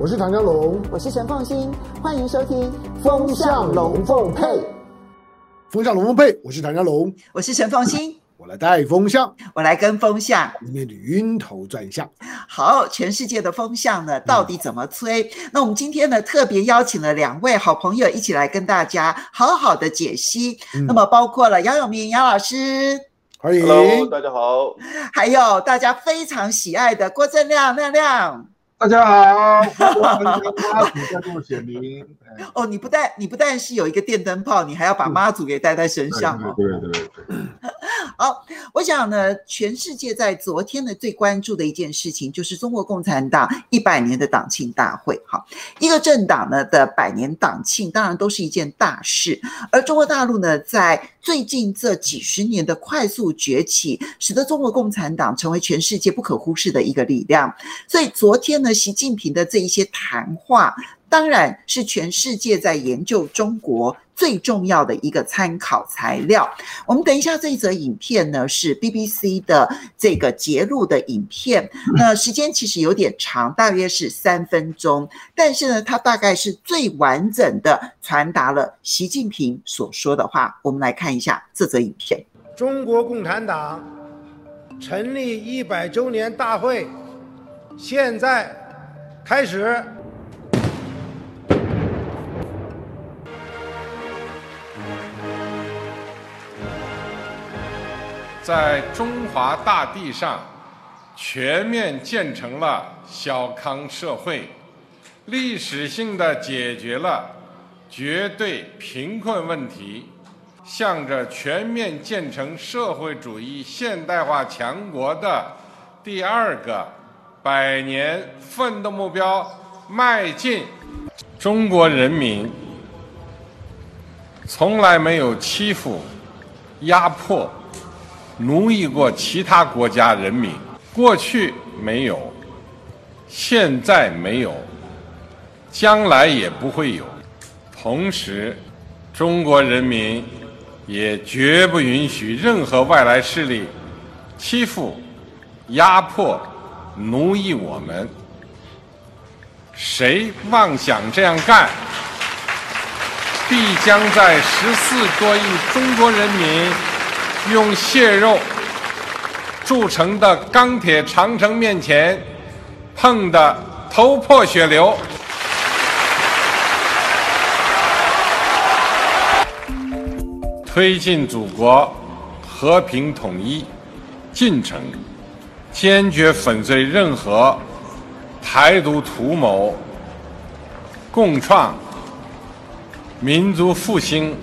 我是唐江龙，我是陈凤新，欢迎收听《风向龙凤配》。风向龙凤配，我是唐家龙，我是陈凤新，我来带风向，我来跟风向，里面的晕头转向。好，全世界的风向呢，到底怎么吹？嗯、那我们今天呢，特别邀请了两位好朋友一起来跟大家好好的解析。嗯、那么包括了杨永明杨老师，欢迎，Hello, 大家好。还有大家非常喜爱的郭正亮亮亮。大家好，妈祖在做显灵。哦，你不但你不但是有一个电灯泡，你还要把妈祖给带在身上哦。对对对，对，好，我想呢，全世界在昨天呢最关注的一件事情，就是中国共产党一百年的党庆大会。哈，一个政党呢的百年党庆，当然都是一件大事。而中国大陆呢，在最近这几十年的快速崛起，使得中国共产党成为全世界不可忽视的一个力量。所以昨天呢，习近平的这一些谈话，当然是全世界在研究中国最重要的一个参考材料。我们等一下这一则影片呢，是 BBC 的这个节录的影片，那时间其实有点长，大约是三分钟，但是呢，它大概是最完整的传达了习近平所说的话。我们来看一下这则影片。中国共产党成立一百周年大会，现在开始。在中华大地上，全面建成了小康社会，历史性的解决了绝对贫困问题，向着全面建成社会主义现代化强国的第二个百年奋斗目标迈进。中国人民从来没有欺负、压迫。奴役过其他国家人民，过去没有，现在没有，将来也不会有。同时，中国人民也绝不允许任何外来势力欺负、压迫、奴役我们。谁妄想这样干，必将在十四多亿中国人民。用血肉铸成的钢铁长城面前，碰得头破血流。推进祖国和平统一进程，坚决粉碎任何台独图谋，共创民族复兴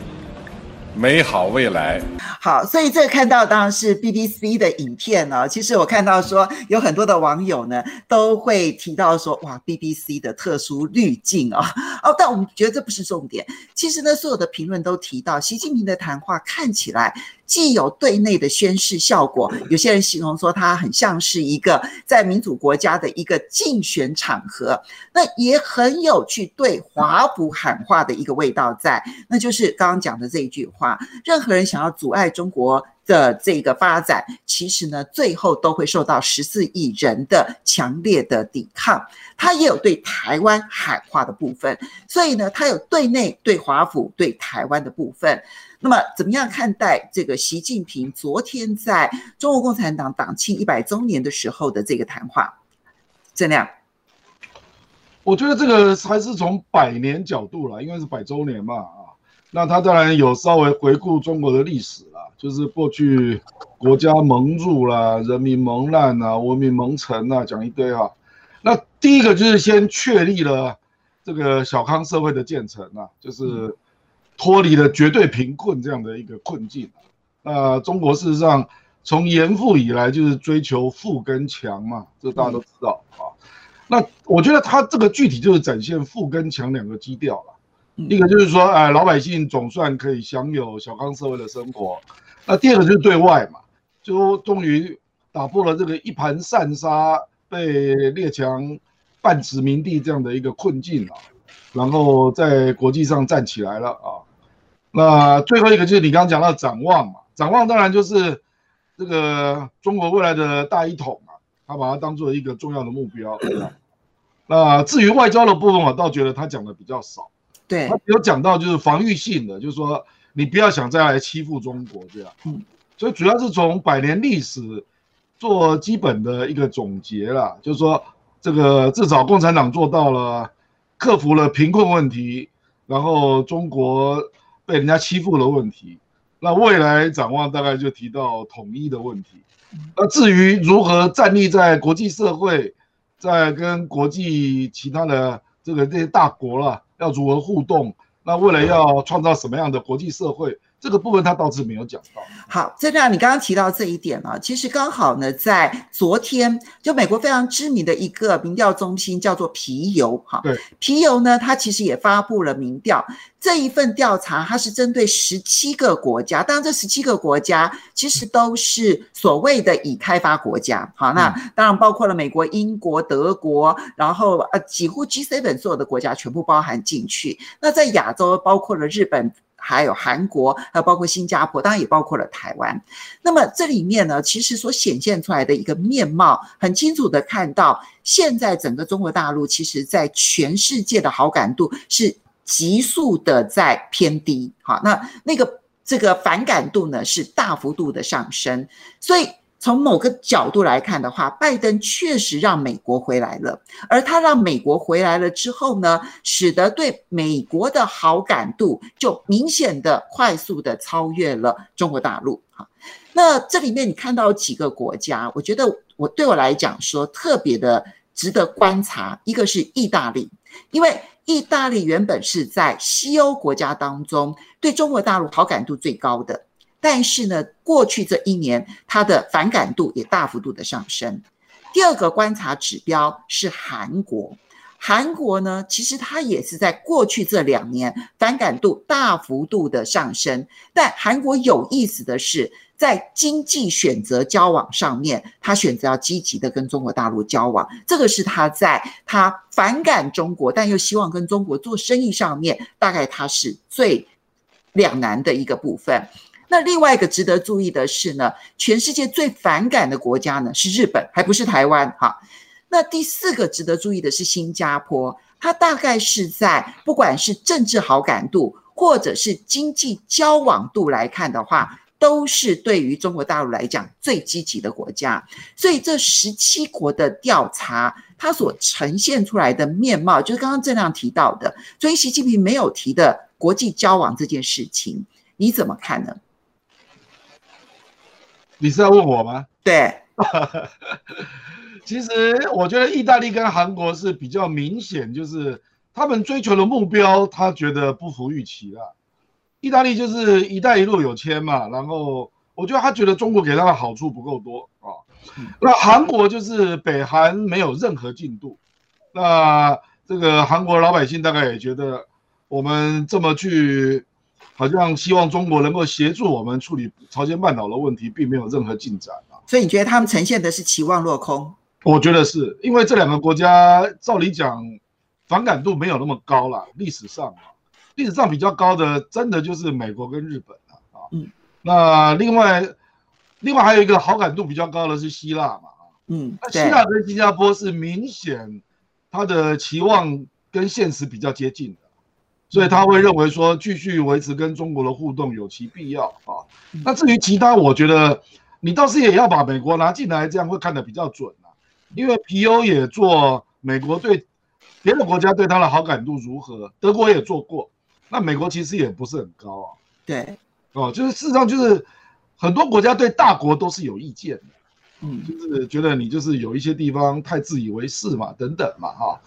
美好未来。好，所以这个看到当然是 BBC 的影片呢、其实我看到说有很多的网友呢都会提到说，哇，BBC 的特殊滤镜啊、哦。哦，但我们觉得这不是重点。其实呢，所有的评论都提到，习近平的谈话看起来既有对内的宣示效果，有些人形容说它很像是一个在民主国家的一个竞选场合，那也很有去对华府喊话的一个味道在，那就是刚刚讲的这一句话：任何人想要阻碍。中国的这个发展，其实呢，最后都会受到十四亿人的强烈的抵抗。他也有对台湾喊话的部分，所以呢，他有对内对华府对台湾的部分。那么，怎么样看待这个习近平昨天在中国共产党党庆一百周年的时候的这个谈话？正亮，我觉得这个还是从百年角度了，因为是百周年嘛啊。那他当然有稍微回顾中国的历史了，就是过去国家蒙辱啦，人民蒙难啊，文明蒙尘啊，讲一堆哈。那第一个就是先确立了这个小康社会的建成啊，就是脱离了绝对贫困这样的一个困境。那中国事实上从严复以来就是追求富跟强嘛，这大家都知道啊。那我觉得他这个具体就是展现富跟强两个基调了。一个就是说，哎，老百姓总算可以享有小康社会的生活。那第二个就是对外嘛，就终于打破了这个一盘散沙、被列强半殖民地这样的一个困境啊，然后在国际上站起来了啊。那最后一个就是你刚刚讲到展望嘛，展望当然就是这个中国未来的大一统嘛，他把它当做一个重要的目标。那至于外交的部分，我倒觉得他讲的比较少。对，他有讲到就是防御性的，就是说你不要想再来欺负中国这样。嗯，所以主要是从百年历史做基本的一个总结啦，就是说这个至少共产党做到了克服了贫困问题，然后中国被人家欺负的问题。那未来展望大概就提到统一的问题。那至于如何站立在国际社会，在跟国际其他的这个这些大国了。要如何互动？那未来要创造什么样的国际社会？这个部分他倒是没有讲到。好，这亮你刚刚提到这一点啊，其实刚好呢，在昨天，就美国非常知名的一个民调中心叫做皮尤哈，对，皮尤呢，它其实也发布了民调，这一份调查它是针对十七个国家，当然这十七个国家其实都是所谓的已开发国家，好，那当然包括了美国、英国、德国，然后呃几乎 G7 所有的国家全部包含进去，那在亚洲包括了日本。还有韩国，还有包括新加坡，当然也包括了台湾。那么这里面呢，其实所显现出来的一个面貌，很清楚的看到，现在整个中国大陆，其实在全世界的好感度是急速的在偏低。好，那那个这个反感度呢，是大幅度的上升，所以。从某个角度来看的话，拜登确实让美国回来了，而他让美国回来了之后呢，使得对美国的好感度就明显的、快速的超越了中国大陆。哈，那这里面你看到几个国家，我觉得我对我来讲说特别的值得观察，一个是意大利，因为意大利原本是在西欧国家当中对中国大陆好感度最高的。但是呢，过去这一年，它的反感度也大幅度的上升。第二个观察指标是韩国，韩国呢，其实它也是在过去这两年反感度大幅度的上升。但韩国有意思的是，在经济选择交往上面，他选择要积极的跟中国大陆交往，这个是他在他反感中国，但又希望跟中国做生意上面，大概他是最两难的一个部分。那另外一个值得注意的是呢，全世界最反感的国家呢是日本，还不是台湾哈。那第四个值得注意的是新加坡，它大概是在不管是政治好感度或者是经济交往度来看的话，都是对于中国大陆来讲最积极的国家。所以这十七国的调查，它所呈现出来的面貌，就是刚刚郑亮提到的，所以习近平没有提的国际交往这件事情，你怎么看呢？你是在问我吗？对，其实我觉得意大利跟韩国是比较明显，就是他们追求的目标，他觉得不符预期了。意大利就是“一带一路”有签嘛，然后我觉得他觉得中国给他的好处不够多啊。那韩国就是北韩没有任何进度，那这个韩国老百姓大概也觉得我们这么去。好像希望中国能够协助我们处理朝鲜半岛的问题，并没有任何进展啊。所以你觉得他们呈现的是期望落空？我觉得是因为这两个国家照理讲反感度没有那么高了。历史上啊，历史上比较高的真的就是美国跟日本了啊。嗯。那另外，另外还有一个好感度比较高的是希腊嘛。嗯。那希腊跟新加坡是明显他的期望跟现实比较接近的。所以他会认为说，继续维持跟中国的互动有其必要啊。那至于其他，我觉得你倒是也要把美国拿进来，这样会看得比较准啊。因为皮尤也做美国对别的国家对他的好感度如何，德国也做过，那美国其实也不是很高啊。对，哦，就是事实上就是很多国家对大国都是有意见的，嗯，就是觉得你就是有一些地方太自以为是嘛，等等嘛，哈。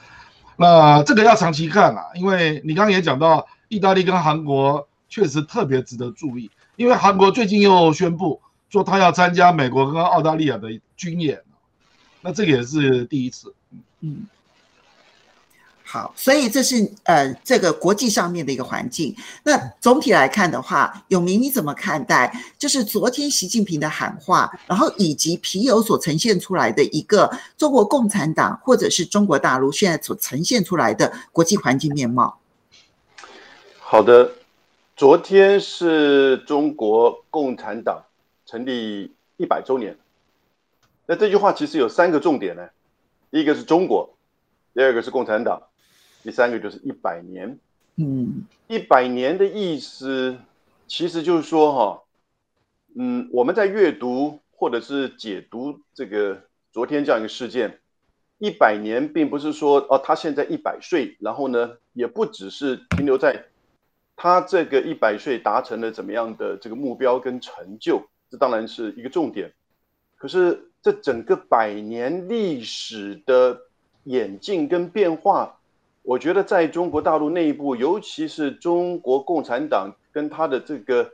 那这个要长期看啊，因为你刚刚也讲到，意大利跟韩国确实特别值得注意，因为韩国最近又宣布说他要参加美国跟澳大利亚的军演，那这个也是第一次。嗯。好，所以这是呃这个国际上面的一个环境。那总体来看的话，永明你怎么看待？就是昨天习近平的喊话，然后以及皮尤所呈现出来的一个中国共产党或者是中国大陆现在所呈现出来的国际环境面貌。好的，昨天是中国共产党成立一百周年。那这句话其实有三个重点呢，一个是中国。第二个是共产党，第三个就是一百年。嗯，一百年的意思，其实就是说哈，嗯，我们在阅读或者是解读这个昨天这样一个事件，一百年并不是说哦，他现在一百岁，然后呢，也不只是停留在他这个一百岁达成了怎么样的这个目标跟成就，这当然是一个重点。可是这整个百年历史的演进跟变化。我觉得在中国大陆内部，尤其是中国共产党跟他的这个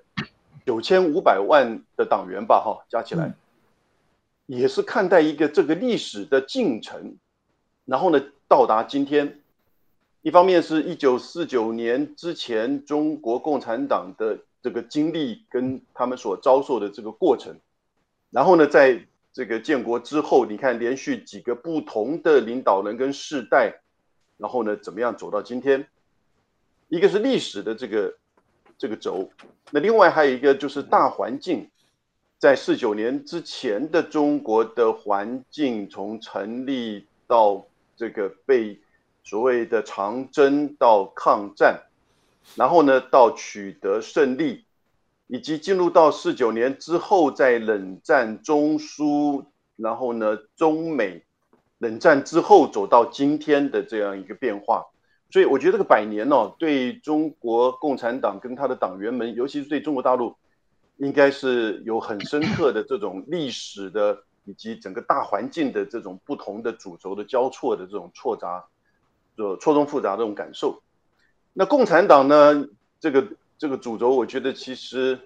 九千五百万的党员吧，哈，加起来，也是看待一个这个历史的进程，然后呢，到达今天，一方面是一九四九年之前中国共产党的这个经历跟他们所遭受的这个过程，然后呢，在这个建国之后，你看连续几个不同的领导人跟世代。然后呢，怎么样走到今天？一个是历史的这个这个轴，那另外还有一个就是大环境，在四九年之前的中国的环境，从成立到这个被所谓的长征到抗战，然后呢到取得胜利，以及进入到四九年之后，在冷战中苏，然后呢中美。冷战之后走到今天的这样一个变化，所以我觉得这个百年哦，对中国共产党跟他的党员们，尤其是对中国大陆，应该是有很深刻的这种历史的以及整个大环境的这种不同的主轴的交错的这种错杂，就错综复杂的这种感受。那共产党呢，这个这个主轴，我觉得其实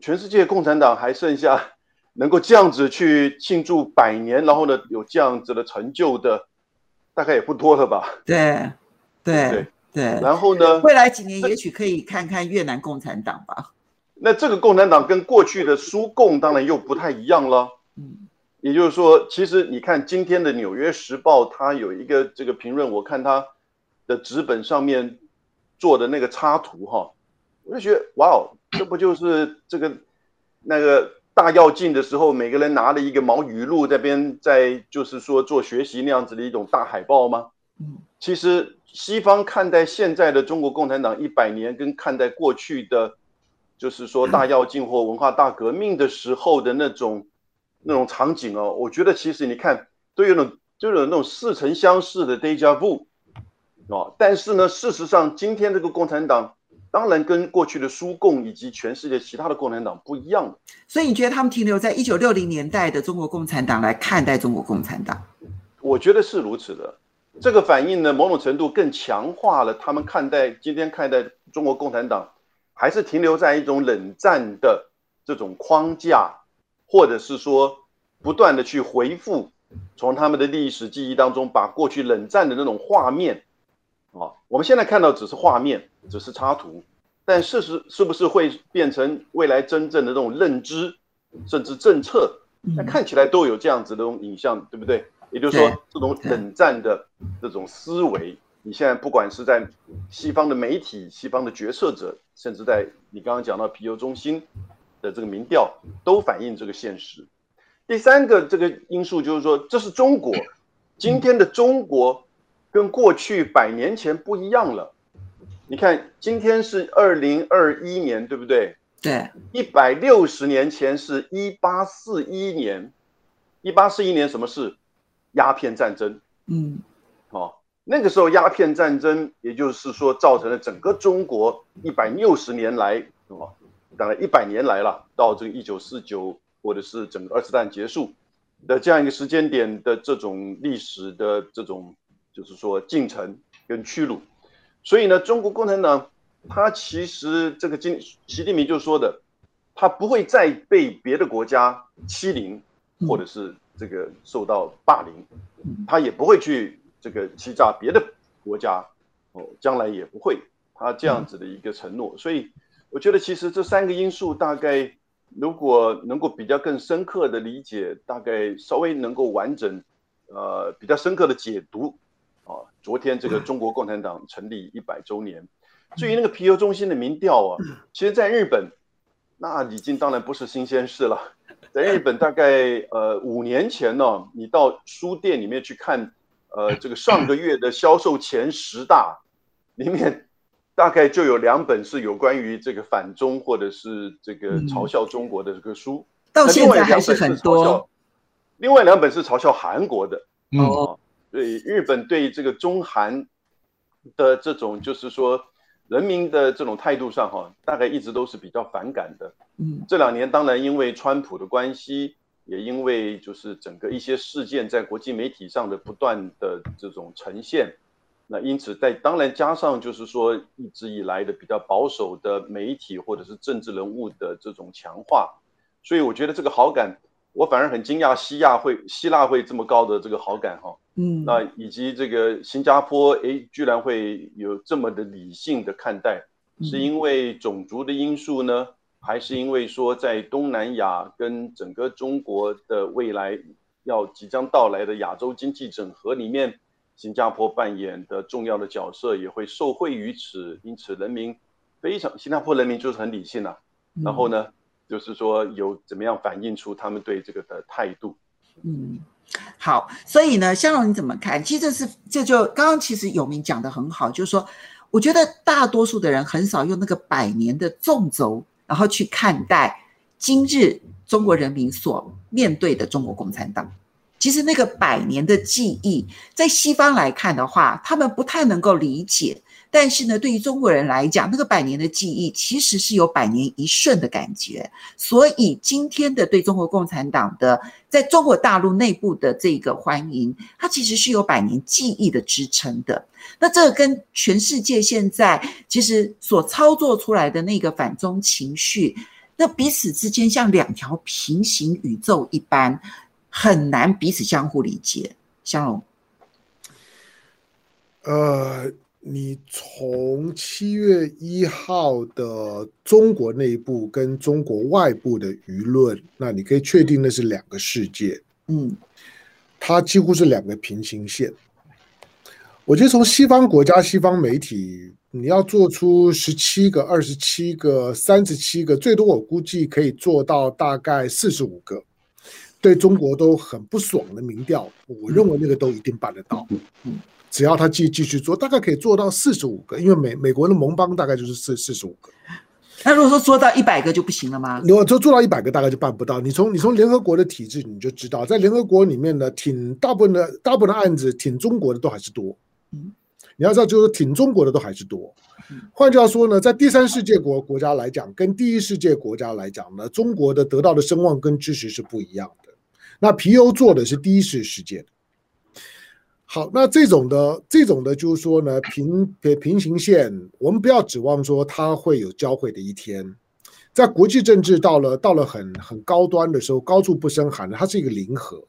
全世界共产党还剩下。能够这样子去庆祝百年，然后呢，有这样子的成就的，大概也不多了吧？对，对，对，对。然后呢，未来几年也许可以看看越南共产党吧。那这个共产党跟过去的苏共当然又不太一样了。嗯，也就是说，其实你看今天的《纽约时报》，它有一个这个评论，我看它的纸本上面做的那个插图哈，我就觉得哇哦，这不就是这个那个。大跃进的时候，每个人拿了一个毛语录，在边在就是说做学习那样子的一种大海报吗？嗯，其实西方看待现在的中国共产党一百年，跟看待过去的，就是说 大跃进或文化大革命的时候的那种那种场景哦，我觉得其实你看都有种就有那种似曾相识的 déjà vu 哦，但是呢，事实上今天这个共产党。当然，跟过去的苏共以及全世界其他的共产党不一样。所以，你觉得他们停留在一九六零年代的中国共产党来看待中国共产党？我觉得是如此的。这个反应呢，某种程度更强化了他们看待今天看待中国共产党，还是停留在一种冷战的这种框架，或者是说不断的去回复，从他们的历史记忆当中把过去冷战的那种画面。啊，我们现在看到只是画面，只是插图，但事实是不是会变成未来真正的这种认知，甚至政策？那看起来都有这样子的这种影像，对不对？也就是说，这种冷战的这种思维，你现在不管是在西方的媒体、西方的决策者，甚至在你刚刚讲到皮尤中心的这个民调，都反映这个现实。第三个这个因素就是说，这是中国，今天的中国。跟过去百年前不一样了，你看，今天是二零二一年，对不对？对，一百六十年前是一八四一年，一八四一年什么事？鸦片战争。嗯，哦，那个时候鸦片战争，也就是说造成了整个中国一百六十年来，哦，当然一百年来了，到这个一九四九或者是整个二次大战结束的这样一个时间点的这种历史的这种。就是说进程跟屈辱，所以呢，中国共产党他其实这个今习近平就说的，他不会再被别的国家欺凌，或者是这个受到霸凌，他也不会去这个欺诈别的国家，哦，将来也不会，他这样子的一个承诺。所以我觉得其实这三个因素大概如果能够比较更深刻的理解，大概稍微能够完整，呃，比较深刻的解读。啊，昨天这个中国共产党成立一百周年，至于那个皮尤中心的民调啊，其实在日本，那已经当然不是新鲜事了。在日本，大概呃五年前呢，你到书店里面去看，呃，这个上个月的销售前十大里面，大概就有两本是有关于这个反中或者是这个嘲笑中国的这个书，到现在还是很多。另外两本是嘲笑韩国的。哦，对，日本对这个中韩的这种就是说人民的这种态度上哈，大概一直都是比较反感的。嗯，这两年当然因为川普的关系。也因为就是整个一些事件在国际媒体上的不断的这种呈现，那因此在当然加上就是说一直以来的比较保守的媒体或者是政治人物的这种强化，所以我觉得这个好感，我反而很惊讶西亚会希腊会这么高的这个好感哈，嗯，那以及这个新加坡诶居然会有这么的理性的看待，是因为种族的因素呢？还是因为说，在东南亚跟整个中国的未来要即将到来的亚洲经济整合里面，新加坡扮演的重要的角色也会受惠于此。因此，人民非常，新加坡人民就是很理性啊。然后呢，就是说有怎么样反映出他们对这个的态度。嗯，好，所以呢，香龙你怎么看？其实这是这就刚刚其实有明讲得很好，就是说，我觉得大多数的人很少用那个百年的纵轴。然后去看待今日中国人民所面对的中国共产党，其实那个百年的记忆，在西方来看的话，他们不太能够理解。但是呢，对于中国人来讲，那个百年的记忆其实是有百年一瞬的感觉。所以今天的对中国共产党的在中国大陆内部的这个欢迎，它其实是有百年记忆的支撑的。那这个跟全世界现在其实所操作出来的那个反中情绪，那彼此之间像两条平行宇宙一般，很难彼此相互理解。香龙，呃，你从七月一号的中国内部跟中国外部的舆论，那你可以确定那是两个世界，嗯，它几乎是两个平行线。我觉得从西方国家、西方媒体，你要做出十七个、二十七个、三十七个，最多我估计可以做到大概四十五个，对中国都很不爽的民调，我认为那个都一定办得到。只要他继继续做，大概可以做到四十五个，因为美美国的盟邦大概就是四四十五个。那如果说做到一百个就不行了吗？如果做做到一百个，大概就办不到。你从你从联合国的体制你就知道，在联合国里面呢，挺大部分的大部分的案子挺中国的都还是多。嗯，你要知道，就是挺中国的都还是多。换句话说呢，在第三世界国国家来讲，跟第一世界国家来讲呢，中国的得到的声望跟支持是不一样的。那皮尤做的是第一世世界的。好，那这种的这种的，就是说呢，平平行线，我们不要指望说它会有交汇的一天。在国际政治到了到了很很高端的时候，高处不胜寒的，它是一个零和。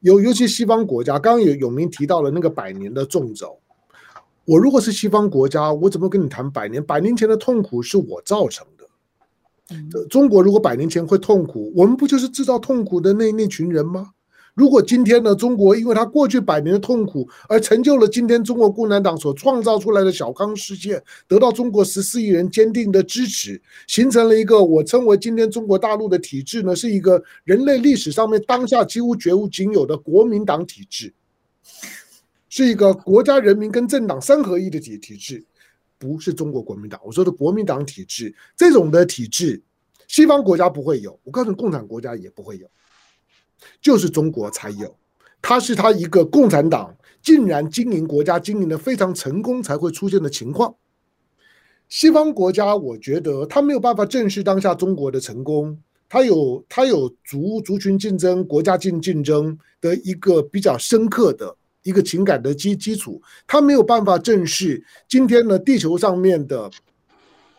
尤尤其西方国家，刚刚有永明提到了那个百年的纵轴。我如果是西方国家，我怎么跟你谈百年？百年前的痛苦是我造成的。中国如果百年前会痛苦，我们不就是制造痛苦的那那群人吗？如果今天呢，中国因为他过去百年的痛苦而成就了今天中国共产党所创造出来的小康世界，得到中国十四亿人坚定的支持，形成了一个我称为今天中国大陆的体制呢，是一个人类历史上面当下几乎绝无仅有的国民党体制，是一个国家人民跟政党三合一的体体制，不是中国国民党。我说的国民党体制这种的体制，西方国家不会有，我告诉你，共产国家也不会有。就是中国才有，它是它一个共产党竟然经营国家经营的非常成功才会出现的情况。西方国家，我觉得他没有办法正视当下中国的成功，他有他有族族群竞争、国家竞竞争的一个比较深刻的一个情感的基基础，他没有办法正视今天呢，地球上面的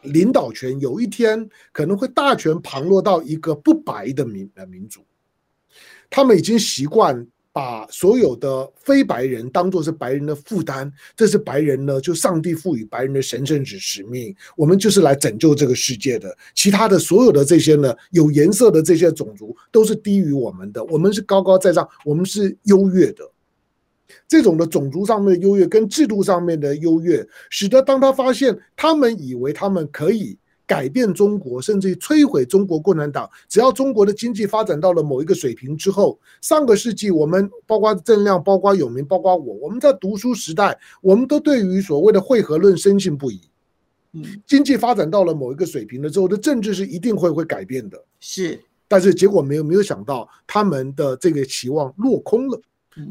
领导权有一天可能会大权旁落到一个不白的民呃民族。他们已经习惯把所有的非白人当作是白人的负担，这是白人呢，就上帝赋予白人的神圣之使命。我们就是来拯救这个世界的，其他的所有的这些呢，有颜色的这些种族都是低于我们的，我们是高高在上，我们是优越的。这种的种族上面的优越跟制度上面的优越，使得当他发现他们以为他们可以改变中国，甚至于摧毁中国共产党。只要中国的经济发展到了某一个水平之后，上个世纪我们包括郑亮、包括永明、包括我，我们在读书时代，我们都对于所谓的汇合论深信不疑。嗯，经济发展到了某一个水平了之后，的政治是一定会会改变的。是，但是结果没有没有想到，他们的这个期望落空了。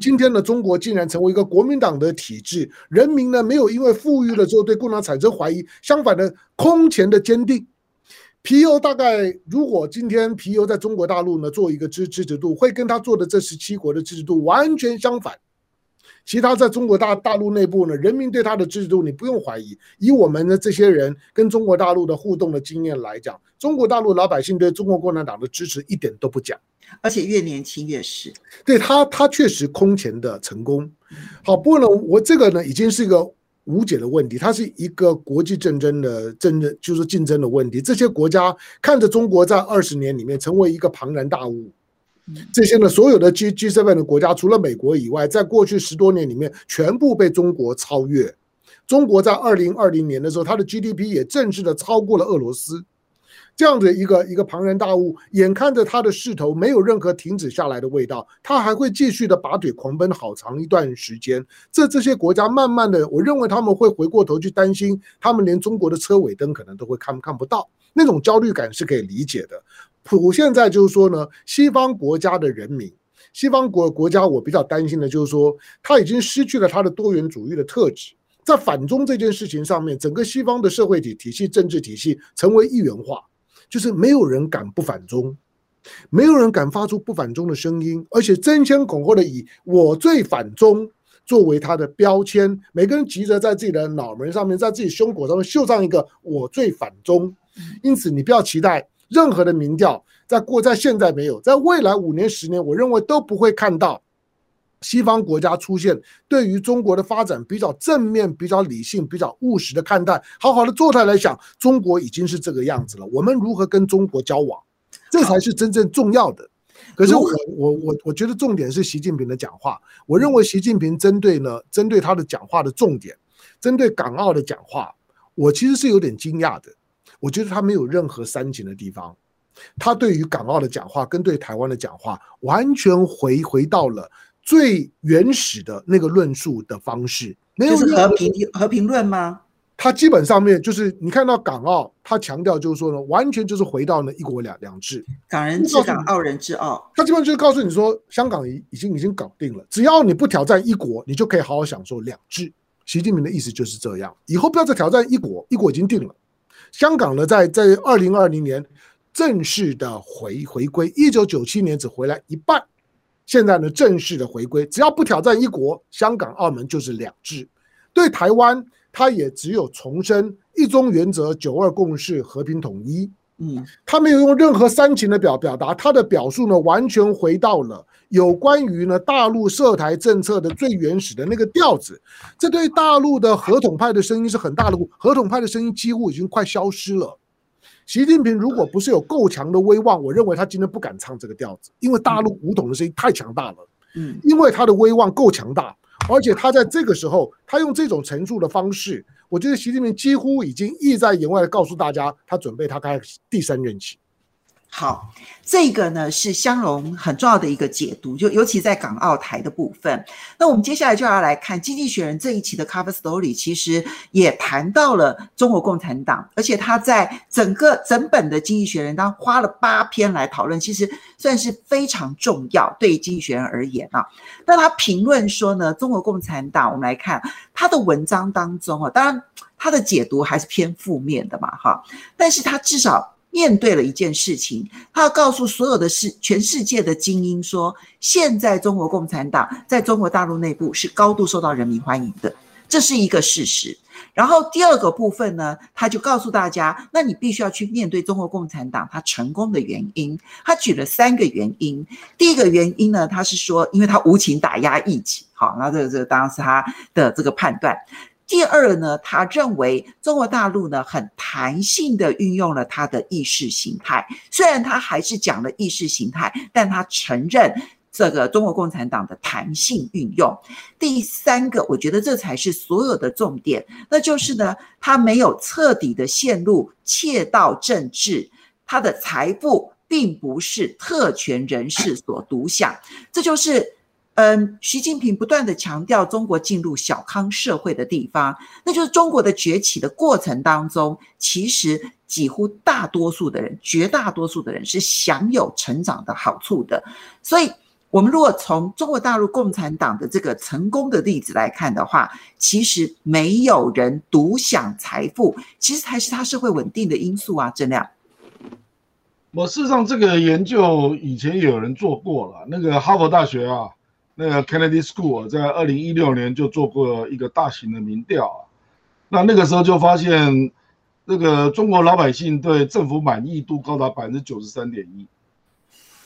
今天的，中国竟然成为一个国民党的体制，人民呢没有因为富裕了之后对共产党产生怀疑，相反的空前的坚定。皮尤大概如果今天皮尤在中国大陆呢做一个支支持度，会跟他做的这十七国的支持度完全相反。其他在中国大大陆内部呢，人民对他的支持度你不用怀疑。以我们的这些人跟中国大陆的互动的经验来讲，中国大陆老百姓对中国共产党的支持一点都不假，而且越年轻越是。对他，他确实空前的成功。好，不过呢，我这个呢已经是一个无解的问题，它是一个国际竞争的争的，就是竞争的问题。这些国家看着中国在二十年里面成为一个庞然大物。这些呢，所有的 G G7 的国家，除了美国以外，在过去十多年里面，全部被中国超越。中国在二零二零年的时候，它的 GDP 也正式的超过了俄罗斯。这样的一个一个庞然大物，眼看着它的势头没有任何停止下来的味道，它还会继续的拔腿狂奔好长一段时间。这这些国家慢慢的，我认为他们会回过头去担心，他们连中国的车尾灯可能都会看看不到，那种焦虑感是可以理解的。普现在就是说呢，西方国家的人民，西方国国家，我比较担心的就是说，他已经失去了他的多元主义的特质，在反中这件事情上面，整个西方的社会体体系、政治体系成为一元化，就是没有人敢不反中，没有人敢发出不反中的声音，而且争先恐后的以“我最反中”作为他的标签，每个人急着在自己的脑门上面，在自己胸口上面绣上一个“我最反中”，因此你不要期待。任何的民调，在过在现在没有，在未来五年、十年，我认为都不会看到西方国家出现对于中国的发展比较正面、比较理性、比较务实的看待，好好的坐下来，来想，中国已经是这个样子了，我们如何跟中国交往，这才是真正重要的。可是我我我我觉得重点是习近平的讲话，我认为习近平针对呢，针对他的讲话的重点，针对港澳的讲话，我其实是有点惊讶的。我觉得他没有任何煽情的地方，他对于港澳的讲话跟对台湾的讲话，完全回回到了最原始的那个论述的方式，没有就是和平和平论吗？他基本上面就是你看到港澳，他强调就是说呢，完全就是回到了一国两两制，港人治港，澳人治澳。他基本上就是告诉你说，香港已已经已经搞定了，只要你不挑战一国，你就可以好好享受两制。习近平的意思就是这样，以后不要再挑战一国，一国已经定了。香港呢，在在二零二零年正式的回回归，一九九七年只回来一半，现在呢正式的回归，只要不挑战一国，香港、澳门就是两制。对台湾，它也只有重申一中原则、九二共识、和平统一。嗯，他没有用任何煽情的表表达，他的表述呢，完全回到了有关于呢大陆涉台政策的最原始的那个调子。这对大陆的合统派的声音是很大的，合统派的声音几乎已经快消失了。习近平如果不是有够强的威望，我认为他今天不敢唱这个调子，因为大陆武统的声音太强大了。嗯，因为他的威望够强大，而且他在这个时候，他用这种陈述的方式。我觉得习近平几乎已经意在言外的告诉大家，他准备他开第三任期。好，这个呢是香龙很重要的一个解读，就尤其在港澳台的部分。那我们接下来就要来看《经济学人》这一期的 cover story，其实也谈到了中国共产党，而且他在整个整本的《经济学人》当花了八篇来讨论，其实算是非常重要，对于《经济学人》而言啊。那他评论说呢，中国共产党，我们来看他的文章当中啊，当然他的解读还是偏负面的嘛，哈，但是他至少。面对了一件事情，他要告诉所有的世全世界的精英说，现在中国共产党在中国大陆内部是高度受到人民欢迎的，这是一个事实。然后第二个部分呢，他就告诉大家，那你必须要去面对中国共产党他成功的原因。他举了三个原因，第一个原因呢，他是说，因为他无情打压异己，好，那这个这个当然是他的这个判断。第二呢，他认为中国大陆呢很弹性的运用了他的意识形态，虽然他还是讲了意识形态，但他承认这个中国共产党的弹性运用。第三个，我觉得这才是所有的重点，那就是呢，他没有彻底的陷入窃盗政治，他的财富并不是特权人士所独享，这就是。嗯，习近平不断地强调中国进入小康社会的地方，那就是中国的崛起的过程当中，其实几乎大多数的人，绝大多数的人是享有成长的好处的。所以，我们如果从中国大陆共产党的这个成功的例子来看的话，其实没有人独享财富，其实才是它社会稳定的因素啊。郑亮，我事实上这个研究以前也有人做过了，那个哈佛大学啊。那个 Kennedy School 在二零一六年就做过一个大型的民调啊，那那个时候就发现，那个中国老百姓对政府满意度高达百分之九十三点一，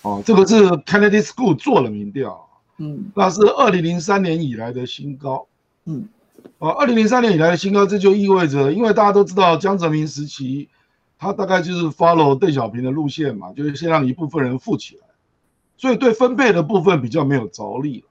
哦，这个是 Kennedy School 做了民调，嗯，那是二零零三年以来的新高，嗯，哦，二零零三年以来的新高，这就意味着，因为大家都知道江泽民时期，他大概就是 follow 邓小平的路线嘛，就是先让一部分人富起来。所以对分配的部分比较没有着力，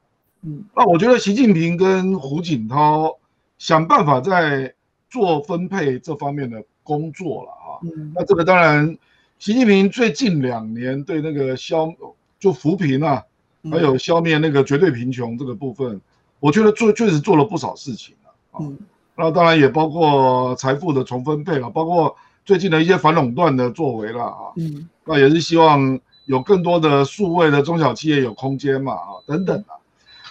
嗯，那我觉得习近平跟胡锦涛想办法在做分配这方面的工作了啊，嗯，那这个当然，习近平最近两年对那个消就扶贫啊，还有消灭那个绝对贫穷这个部分，我觉得做确实做了不少事情啊，嗯，那当然也包括财富的重分配了，包括最近的一些反垄断的作为了啊，嗯，那也是希望。有更多的数位的中小企业有空间嘛？啊，等等啊，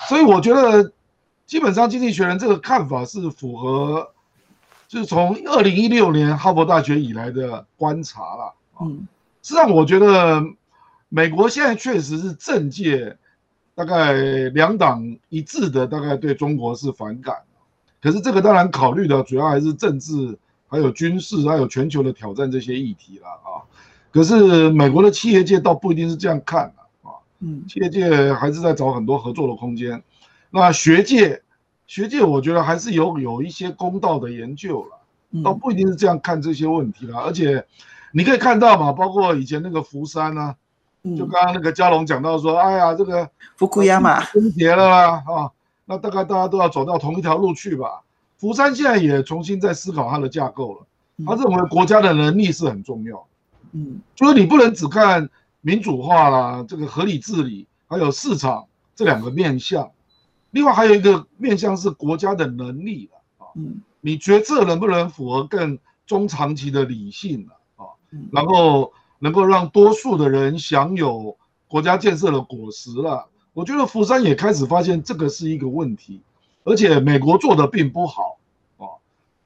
所以我觉得基本上经济学人这个看法是符合，就是从二零一六年哈佛大学以来的观察了。嗯，实际上我觉得美国现在确实是政界大概两党一致的，大概对中国是反感。可是这个当然考虑的主要还是政治，还有军事，还有全球的挑战这些议题了啊。可是美国的企业界倒不一定是这样看的啊，嗯，企业界还是在找很多合作的空间。那学界，学界我觉得还是有有一些公道的研究了，倒不一定是这样看这些问题了。而且你可以看到嘛，包括以前那个福山呢，就刚刚那个嘉龙讲到说，哎呀，这个福库亚马更迭了啦，啊，那大概大家都要走到同一条路去吧。福山现在也重新在思考它的架构了，他认为国家的能力是很重要。嗯，就是你不能只看民主化啦，这个合理治理，还有市场这两个面向，另外还有一个面向是国家的能力啊，嗯，你决策能不能符合更中长期的理性啊，然后能够让多数的人享有国家建设的果实了。我觉得福山也开始发现这个是一个问题，而且美国做的并不好啊，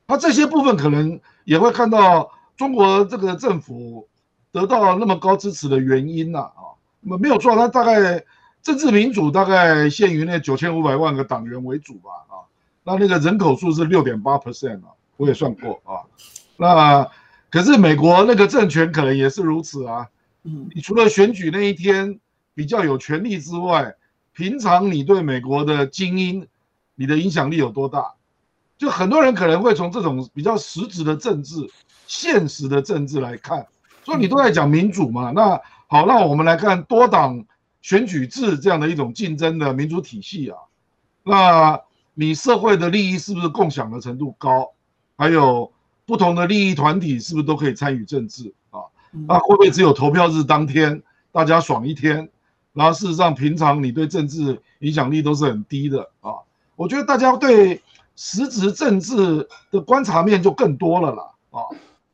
他这些部分可能也会看到中国这个政府。得到那么高支持的原因呐啊，那么没有错，他大概政治民主大概限于那九千五百万个党员为主吧啊，那那个人口数是六点八 percent 啊，我也算过啊，那可是美国那个政权可能也是如此啊，嗯，你除了选举那一天比较有权利之外，平常你对美国的精英，你的影响力有多大？就很多人可能会从这种比较实质的政治、现实的政治来看。所以你都在讲民主嘛？那好，那我们来看多党选举制这样的一种竞争的民主体系啊。那你社会的利益是不是共享的程度高？还有不同的利益团体是不是都可以参与政治啊？那会不会只有投票日当天大家爽一天？然后事实上平常你对政治影响力都是很低的啊？我觉得大家对实质政治的观察面就更多了啦啊。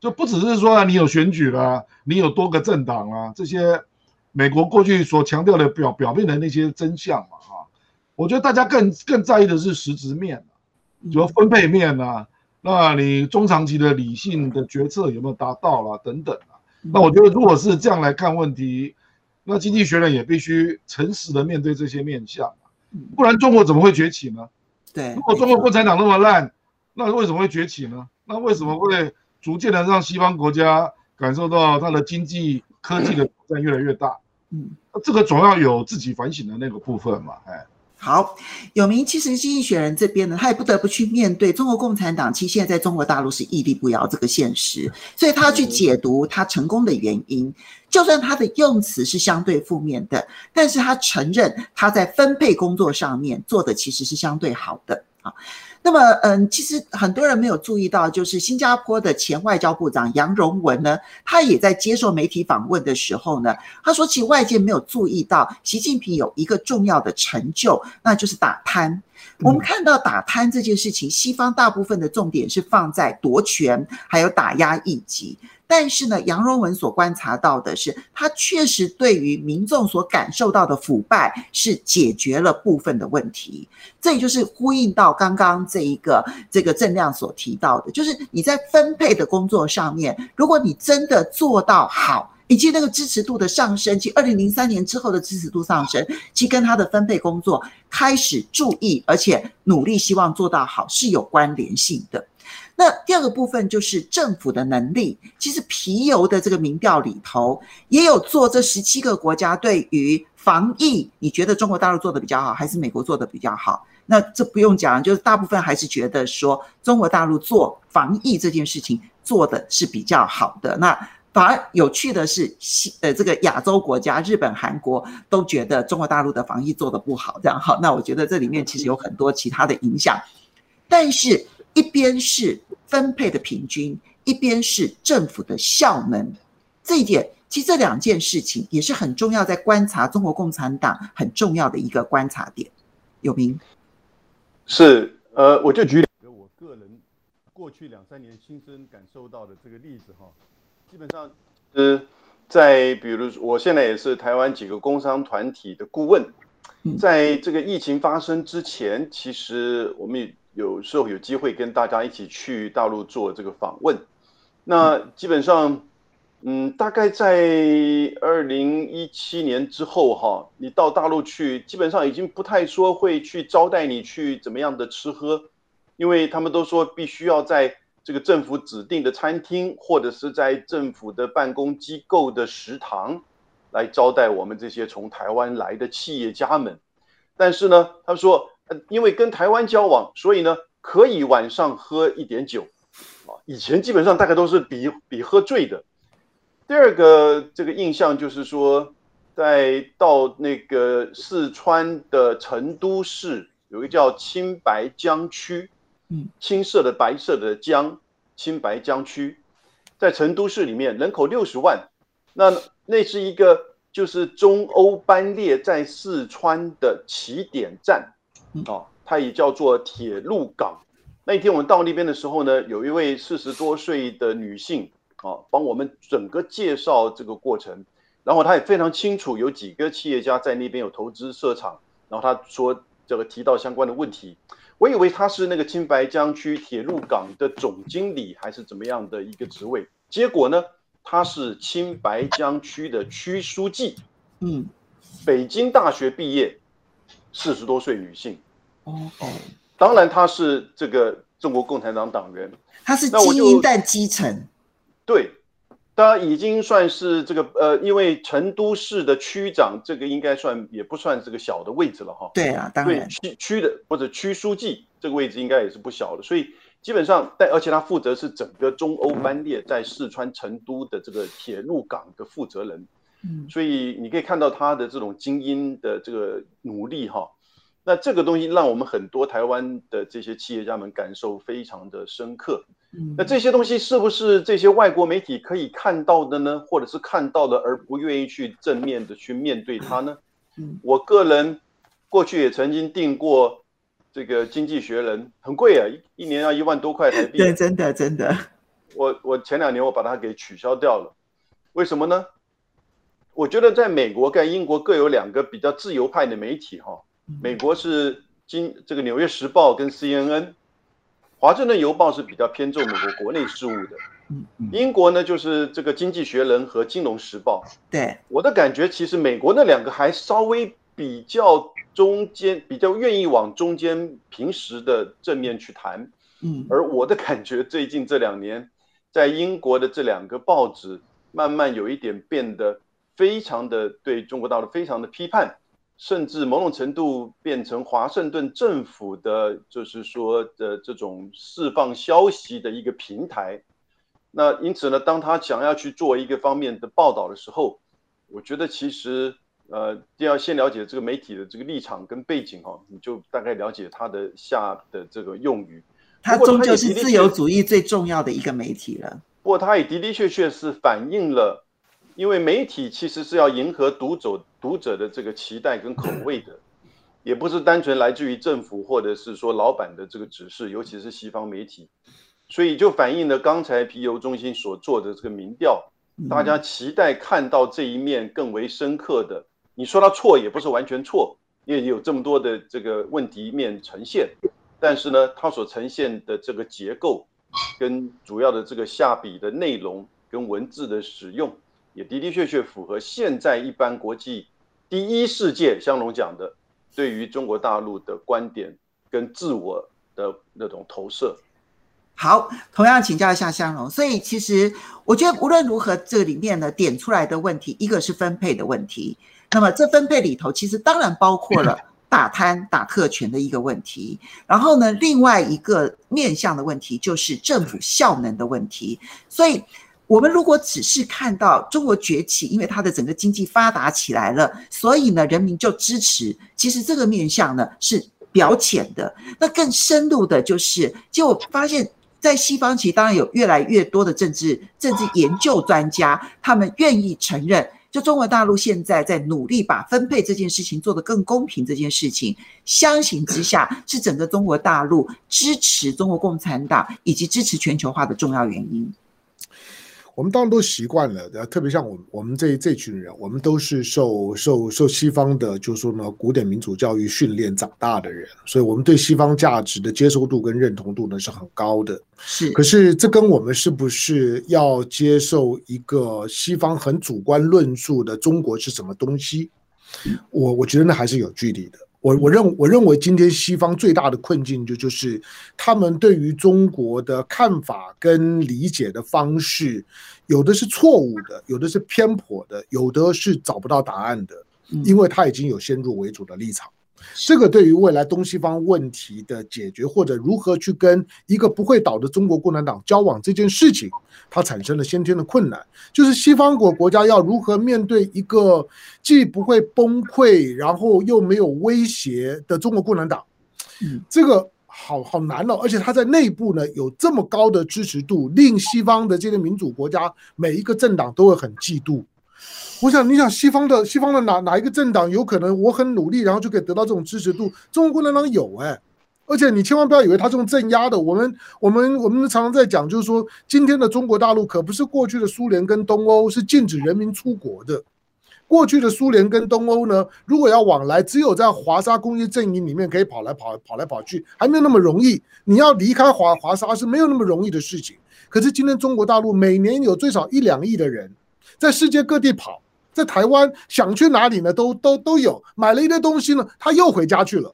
就不只是说你有选举了，你有多个政党啊，这些美国过去所强调的表表面的那些真相嘛，哈，我觉得大家更更在意的是实质面，比如分配面啊，那你中长期的理性的决策有没有达到了等等啊？那我觉得如果是这样来看问题，那经济学人也必须诚实的面对这些面向，不然中国怎么会崛起呢？对，如果中国共产党那么烂，那为什么会崛起呢？那为什么会？逐渐的让西方国家感受到它的经济科技的挑战越来越大，嗯，这个总要有自己反省的那个部分嘛，哎。好，有名其实《经济学人》这边呢，他也不得不去面对中国共产党其实现在在中国大陆是屹立不摇这个现实，所以他要去解读他成功的原因。就算他的用词是相对负面的，但是他承认他在分配工作上面做的其实是相对好的啊。那么，嗯，其实很多人没有注意到，就是新加坡的前外交部长杨荣文呢，他也在接受媒体访问的时候呢，他说，其实外界没有注意到习近平有一个重要的成就，那就是打贪。我们看到打贪这件事情，西方大部分的重点是放在夺权，还有打压异己。但是呢，杨荣文所观察到的是，他确实对于民众所感受到的腐败是解决了部分的问题。这也就是呼应到刚刚这一个这个郑亮所提到的，就是你在分配的工作上面，如果你真的做到好。以及那个支持度的上升，其实二零零三年之后的支持度上升，其跟他的分配工作开始注意，而且努力希望做到好是有关联性的。那第二个部分就是政府的能力。其实皮尤的这个民调里头也有做这十七个国家对于防疫，你觉得中国大陆做的比较好，还是美国做的比较好？那这不用讲，就是大部分还是觉得说中国大陆做防疫这件事情做的是比较好的。那反而有趣的是，西呃这个亚洲国家，日本、韩国都觉得中国大陆的防疫做得不好，这样好。那我觉得这里面其实有很多其他的影响，但是一边是分配的平均，一边是政府的效能，这一点其实这两件事情也是很重要，在观察中国共产党很重要的一个观察点。有名是呃，我就举两个我个人过去两三年亲身感受到的这个例子哈。基本上，呃，在比如我现在也是台湾几个工商团体的顾问，在这个疫情发生之前，其实我们也有时候有机会跟大家一起去大陆做这个访问。那基本上，嗯，大概在二零一七年之后哈，你到大陆去，基本上已经不太说会去招待你去怎么样的吃喝，因为他们都说必须要在。这个政府指定的餐厅，或者是在政府的办公机构的食堂，来招待我们这些从台湾来的企业家们。但是呢，他说，因为跟台湾交往，所以呢，可以晚上喝一点酒。啊，以前基本上大概都是比比喝醉的。第二个这个印象就是说，在到那个四川的成都市，有一个叫青白江区。嗯，青色的白色的江，青白江区，在成都市里面，人口六十万，那那是一个就是中欧班列在四川的起点站，啊，它也叫做铁路港。那一天我们到那边的时候呢，有一位四十多岁的女性啊，帮我们整个介绍这个过程，然后她也非常清楚有几个企业家在那边有投资设厂，然后她说这个提到相关的问题。我以为她是那个青白江区铁路港的总经理，还是怎么样的一个职位？结果呢，她是青白江区的区书记，嗯，北京大学毕业，四十多岁女性。哦哦，当然他是这个中国共产党党员，他是精英但基层，对。他已经算是这个呃，因为成都市的区长，这个应该算也不算这个小的位置了哈。对啊，当然。区区的或者区书记这个位置应该也是不小的，所以基本上，但而且他负责是整个中欧班列在四川成都的这个铁路港的负责人。嗯，所以你可以看到他的这种精英的这个努力哈。那这个东西让我们很多台湾的这些企业家们感受非常的深刻。那这些东西是不是这些外国媒体可以看到的呢？或者是看到的而不愿意去正面的去面对它呢？我个人过去也曾经订过这个《经济学人》，很贵啊，一一年要一万多块台币。对，真的真的。我我前两年我把它给取消掉了，为什么呢？我觉得在美国跟英国各有两个比较自由派的媒体哈，美国是今这个《纽约时报》跟 CNN。华盛顿邮报是比较偏重美国国内事务的，英国呢就是这个《经济学人》和《金融时报》。对，我的感觉其实美国那两个还稍微比较中间，比较愿意往中间平时的正面去谈。嗯，而我的感觉最近这两年，在英国的这两个报纸慢慢有一点变得非常的对中国大陆非常的批判。甚至某种程度变成华盛顿政府的，就是说的这种释放消息的一个平台。那因此呢，当他想要去做一个方面的报道的时候，我觉得其实呃，要先了解这个媒体的这个立场跟背景哈，你就大概了解他的下的这个用语。它终究是自由主义最重要的一个媒体了。不过，它也的的确确是反映了。因为媒体其实是要迎合读者读者的这个期待跟口味的，也不是单纯来自于政府或者是说老板的这个指示，尤其是西方媒体，所以就反映了刚才皮尤中心所做的这个民调，大家期待看到这一面更为深刻的。你说它错也不是完全错，因为有这么多的这个问题面呈现，但是呢，它所呈现的这个结构跟主要的这个下笔的内容跟文字的使用。也的的确确符合现在一般国际第一世界香龙讲的对于中国大陆的观点跟自我的那种投射。好，同样请教一下香龙。所以其实我觉得无论如何，这里面呢点出来的问题，一个是分配的问题。那么这分配里头，其实当然包括了 打贪打特权的一个问题。然后呢，另外一个面向的问题就是政府效能的问题。所以。我们如果只是看到中国崛起，因为它的整个经济发达起来了，所以呢，人民就支持。其实这个面向呢是表浅的，那更深入的就是，就我发现，在西方其实当然有越来越多的政治政治研究专家，他们愿意承认，就中国大陆现在在努力把分配这件事情做得更公平这件事情，相形之下是整个中国大陆支持中国共产党以及支持全球化的重要原因。我们当然都习惯了，特别像我们我们这这群人，我们都是受受受西方的，就是说呢，古典民主教育训练长大的人，所以我们对西方价值的接受度跟认同度呢是很高的。是，可是这跟我们是不是要接受一个西方很主观论述的中国是什么东西？我我觉得那还是有距离的。我我认我认为今天西方最大的困境就就是他们对于中国的看法跟理解的方式，有的是错误的，有的是偏颇的，有的是找不到答案的，因为他已经有先入为主的立场。这个对于未来东西方问题的解决，或者如何去跟一个不会倒的中国共产党交往这件事情，它产生了先天的困难。就是西方国国家要如何面对一个既不会崩溃，然后又没有威胁的中国共产党，这个好好难哦。而且它在内部呢有这么高的支持度，令西方的这些民主国家每一个政党都会很嫉妒。我想，你想西方的西方的哪哪一个政党有可能我很努力，然后就可以得到这种支持度？中国共产党有哎，而且你千万不要以为他这种镇压的。我们我们我们常常在讲，就是说今天的中国大陆可不是过去的苏联跟东欧是禁止人民出国的。过去的苏联跟东欧呢，如果要往来，只有在华沙工业阵营里面可以跑来跑跑来跑去，还没有那么容易。你要离开华华沙是没有那么容易的事情。可是今天中国大陆每年有最少一两亿的人在世界各地跑。在台湾想去哪里呢？都都都有，买了一堆东西呢，他又回家去了。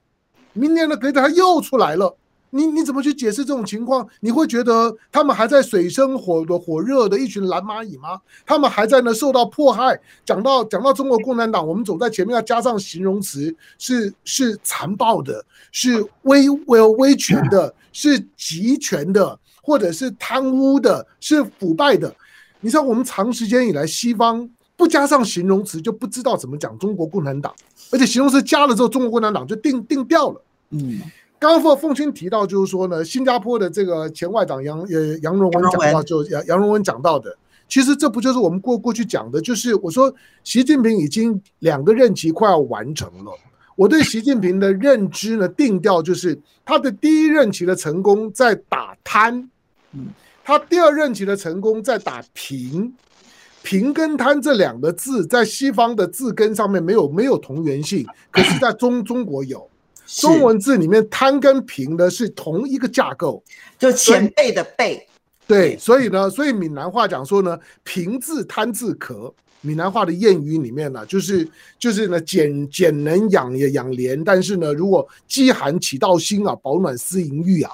明年呢，可能他又出来了。你你怎么去解释这种情况？你会觉得他们还在水深火的火热的一群蓝蚂蚁吗？他们还在呢受到迫害。讲到讲到中国共产党，我们走在前面要加上形容词，是是残暴的，是威威威权的，是集权的，或者是贪污的，是腐败的。你知道我们长时间以来西方。不加上形容词就不知道怎么讲中国共产党，而且形容词加了之后，中国共产党就定定调了。嗯，刚刚凤青提到就是说呢，新加坡的这个前外长杨呃杨荣文讲到，就杨杨荣文讲到的，其实这不就是我们过过去讲的，就是我说习近平已经两个任期快要完成了，我对习近平的认知呢定调就是他的第一任期的成功在打贪，嗯，他第二任期的成功在打平。平跟贪这两个字在西方的字根上面没有没有同源性，可是在中中国有，中文字里面贪跟平的是同一个架构，就前辈的辈。对，所以呢，所以闽南话讲说呢，平字贪字壳。闽南话的谚语里面呢，就是就是呢，俭俭能养也养廉，但是呢，如果饥寒起盗心啊，保暖思淫欲啊，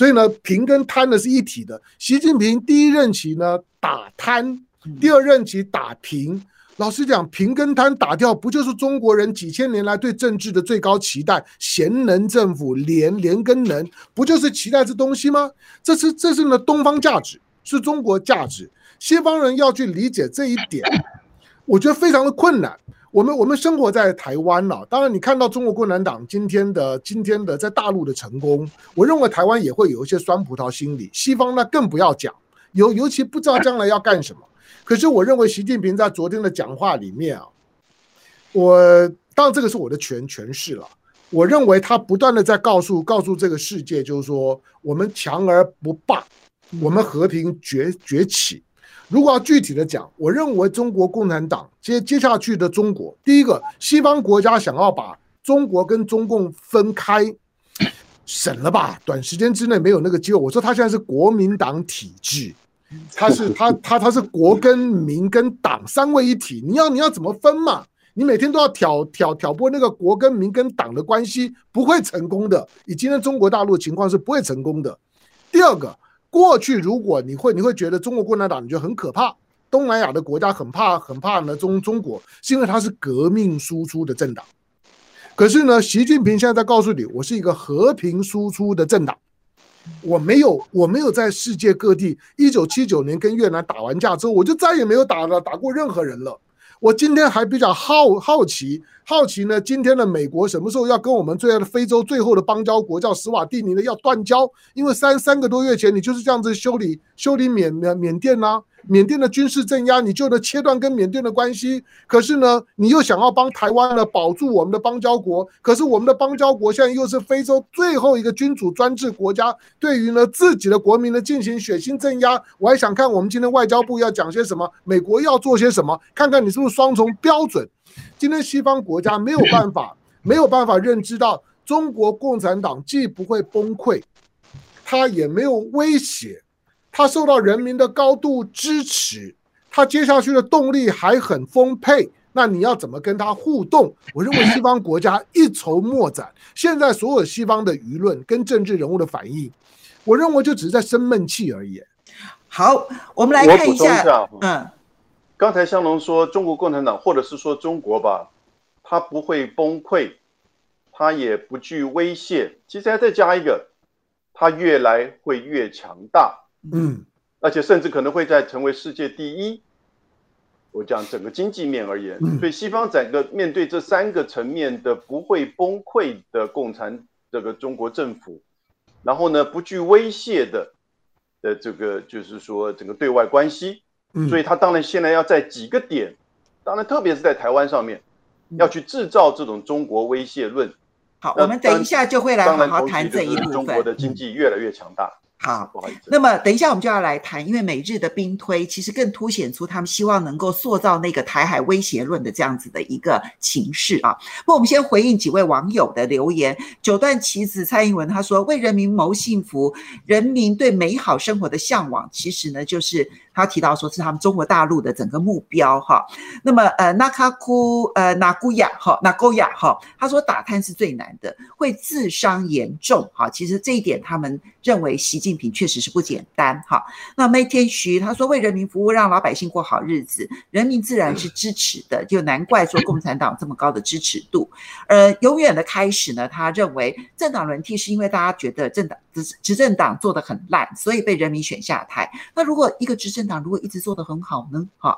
所以呢，平跟贪呢是一体的。习近平第一任期呢打贪。第二任期打平，老实讲，平跟贪打掉，不就是中国人几千年来对政治的最高期待？贤能政府，廉廉跟能，不就是期待这东西吗？这是这是呢东方价值，是中国价值。西方人要去理解这一点，我觉得非常的困难。我们我们生活在台湾了，当然你看到中国共产党今天的今天的在大陆的成功，我认为台湾也会有一些酸葡萄心理。西方那更不要讲，尤尤其不知道将来要干什么。可是我认为习近平在昨天的讲话里面啊，我当然这个是我的诠诠释了。我认为他不断的在告诉告诉这个世界，就是说我们强而不霸，我们和平崛崛起。如果要具体的讲，我认为中国共产党接接下去的中国，第一个，西方国家想要把中国跟中共分开，省了吧，短时间之内没有那个机会。我说他现在是国民党体制，他是他他他是国跟民跟党三位一体，你要你要怎么分嘛？你每天都要挑挑挑拨那个国跟民跟党的关系，不会成功的。以今天中国大陆的情况是不会成功的。第二个。过去，如果你会，你会觉得中国共产党你觉得很可怕，东南亚的国家很怕，很怕呢中中国，是因为它是革命输出的政党。可是呢，习近平现在在告诉你，我是一个和平输出的政党，我没有，我没有在世界各地。一九七九年跟越南打完架之后，我就再也没有打了，打过任何人了。我今天还比较好好奇，好奇呢，今天的美国什么时候要跟我们最爱的非洲最后的邦交国叫斯瓦蒂尼呢要断交？因为三三个多月前你就是这样子修理修理缅缅缅甸呐、缅甸的军事镇压，你就能切断跟缅甸的关系。可是呢，你又想要帮台湾呢保住我们的邦交国。可是我们的邦交国现在又是非洲最后一个君主专制国家，对于呢自己的国民呢进行血腥镇压。我还想看我们今天外交部要讲些什么，美国要做些什么，看看你是不是双重标准。今天西方国家没有办法，没有办法认知到中国共产党既不会崩溃，它也没有威胁。他受到人民的高度支持，他接下去的动力还很丰沛。那你要怎么跟他互动？我认为西方国家一筹莫展。现在所有西方的舆论跟政治人物的反应，我认为就只是在生闷气而已。好，我们来看一下。一下嗯，刚才香农说中国共产党，或者是说中国吧，他不会崩溃，他也不惧威胁。其实还再加一个，他越来会越强大。嗯，而且甚至可能会在成为世界第一。我讲整个经济面而言，所以西方整个面对这三个层面的不会崩溃的共产这个中国政府，然后呢不具威胁的的这个就是说整个对外关系，所以他当然现在要在几个点，当然特别是在台湾上面，要去制造这种中国威胁论。好，我们等一下就会来好好谈这一部分。中国的经济越来越强大。好。那么等一下我们就要来谈，因为美日的兵推其实更凸显出他们希望能够塑造那个台海威胁论的这样子的一个情势啊。不过我们先回应几位网友的留言。九段棋子蔡英文他说：“为人民谋幸福，人民对美好生活的向往，其实呢就是。”他提到说是他们中国大陆的整个目标哈，那么呃纳卡库呃纳古亚哈纳古亚哈，他说打探是最难的，会自伤严重哈。其实这一点他们认为习近平确实是不简单哈。那麦天徐他说为人民服务，让老百姓过好日子，人民自然是支持的，就难怪说共产党这么高的支持度。呃，永远的开始呢，他认为政党轮替是因为大家觉得政党执执政党做得很烂，所以被人民选下台。那如果一个执政党如果一直做得很好呢？哈，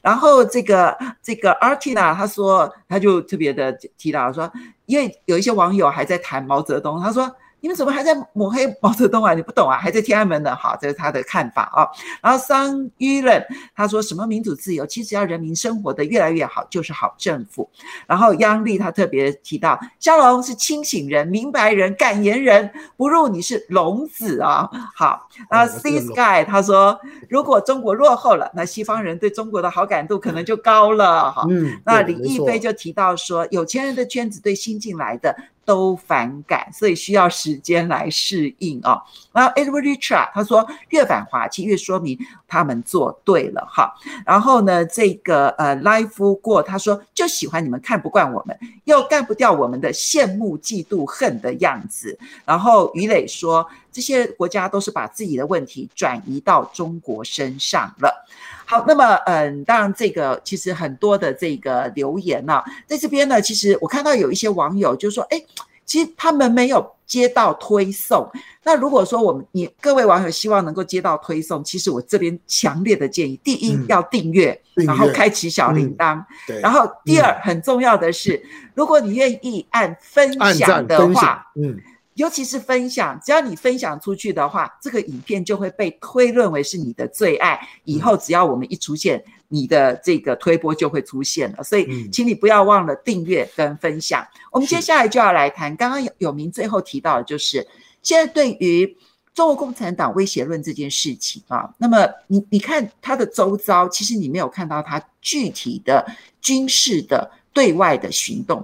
然后这个这个 Artina 他说，他就特别的提到说，因为有一些网友还在谈毛泽东，他说。你们怎么还在抹黑毛泽东啊？你不懂啊？还在天安门呢？好，这是他的看法啊。然后桑于人他说什么民主自由，其实要人民生活得越来越好，就是好政府。然后央丽他特别提到，肖龙是清醒人、明白人、敢言人，不入你是聋子啊。好，然后 C Sky 他说，如果中国落后了，那西方人对中国的好感度可能就高了。哈，嗯，那李毅飞就提到说，有钱人的圈子对新进来的。都反感，所以需要时间来适应啊、哦。然后 Edward Richard 他说，越反华其实越说明他们做对了哈。然后呢，这个呃 Life 过他说，就喜欢你们看不惯我们，又干不掉我们的羡慕、嫉妒、恨的样子。然后于磊说，这些国家都是把自己的问题转移到中国身上了。好，那么嗯，当然这个其实很多的这个留言呢、啊，在这边呢，其实我看到有一些网友就说，哎，其实他们没有接到推送。那如果说我们你各位网友希望能够接到推送，其实我这边强烈的建议，第一、嗯、要订阅，然后开启小铃铛，嗯、对，然后第二、嗯、很重要的是，如果你愿意按分享的话，嗯。尤其是分享，只要你分享出去的话，这个影片就会被推论为是你的最爱。以后只要我们一出现，你的这个推波就会出现了。所以，请你不要忘了订阅跟分享。我们接下来就要来谈，刚刚有明最后提到的就是，现在对于中国共产党威胁论这件事情啊，那么你你看他的周遭，其实你没有看到他具体的军事的对外的行动，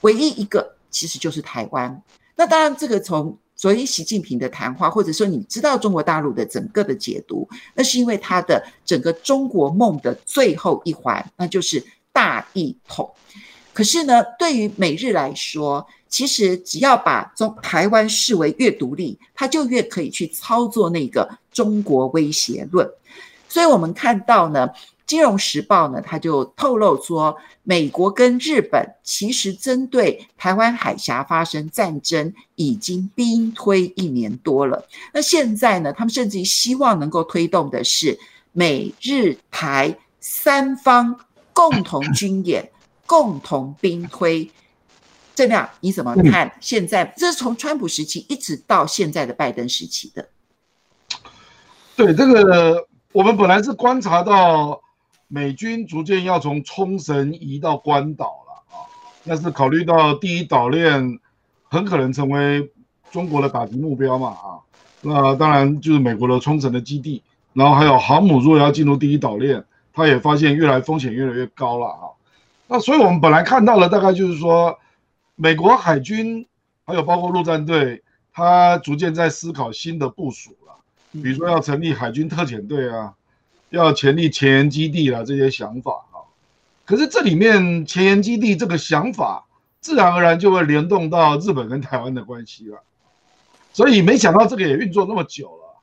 唯一一个其实就是台湾。那当然，这个从昨天习近平的谈话，或者说你知道中国大陆的整个的解读，那是因为他的整个中国梦的最后一环，那就是大一统。可是呢，对于美日来说，其实只要把中台湾视为越独立，他就越可以去操作那个中国威胁论。所以我们看到呢。《金融时报》呢，他就透露说，美国跟日本其实针对台湾海峡发生战争已经兵推一年多了。那现在呢，他们甚至于希望能够推动的是美日台三方共同 军演、共同兵推。这样你怎么看？现在这是从川普时期一直到现在的拜登时期的。对这个，我们本来是观察到。美军逐渐要从冲绳移到关岛了啊，但是考虑到第一岛链很可能成为中国的打击目标嘛啊，那当然就是美国的冲绳的基地，然后还有航母如果要进入第一岛链，他也发现越来风险越来越高了啊，那所以我们本来看到的大概就是说，美国海军还有包括陆战队，他逐渐在思考新的部署了，比如说要成立海军特遣队啊。要成立前沿基地了，这些想法啊，可是这里面前沿基地这个想法，自然而然就会联动到日本跟台湾的关系了，所以没想到这个也运作那么久了。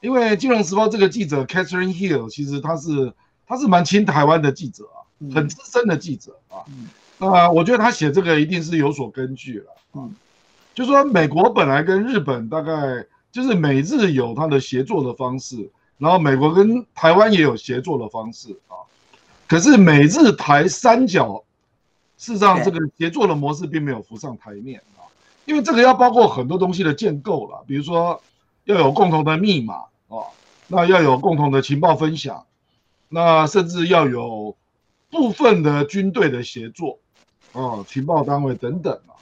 因为《金融时报》这个记者 Catherine Hill，其实他是他是蛮亲台湾的记者啊，很资深的记者啊。那我觉得他写这个一定是有所根据了。嗯，就说美国本来跟日本大概就是美日有他的协作的方式。然后美国跟台湾也有协作的方式啊，可是美日台三角，事实上这个协作的模式并没有浮上台面啊，因为这个要包括很多东西的建构了，比如说要有共同的密码啊，那要有共同的情报分享，那甚至要有部分的军队的协作啊，情报单位等等啊，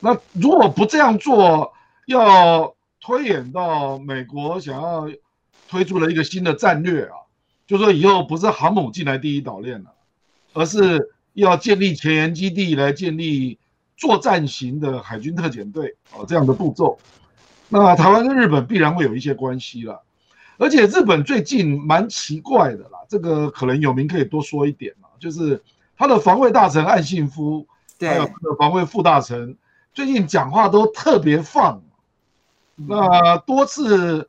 那如果不这样做，要推演到美国想要。推出了一个新的战略啊，就说以后不是航母进来第一岛链了，而是要建立前沿基地来建立作战型的海军特遣队啊，这样的步骤。那台湾跟日本必然会有一些关系了，而且日本最近蛮奇怪的啦，这个可能有名可以多说一点嘛，就是他的防卫大臣岸信夫，还有他的防卫副大臣最近讲话都特别放，那多次。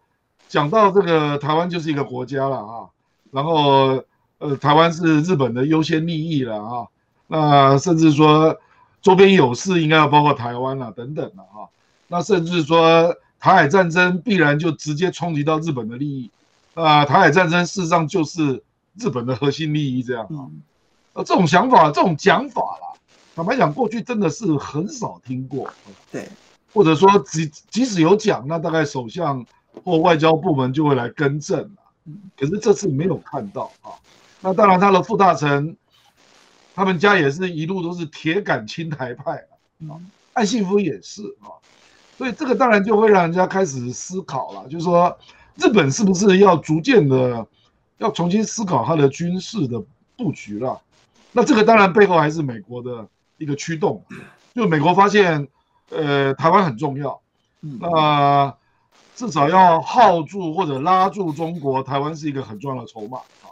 讲到这个台湾就是一个国家了啊，然后呃台湾是日本的优先利益了啊，那甚至说周边有事应该要包括台湾了等等了啊，那甚至说台海战争必然就直接冲击到日本的利益啊，台海战争事实上就是日本的核心利益这样啊，呃这种想法这种讲法啦，坦白讲过去真的是很少听过，对，或者说即即使有讲，那大概首相。或外交部门就会来更正了，可是这次没有看到啊。那当然，他的副大臣，他们家也是一路都是铁杆亲台派啊。岸信夫也是啊，所以这个当然就会让人家开始思考了，就是说日本是不是要逐渐的要重新思考它的军事的布局了？那这个当然背后还是美国的一个驱动，就美国发现，呃，台湾很重要，那。至少要耗住或者拉住中国，台湾是一个很重要的筹码啊。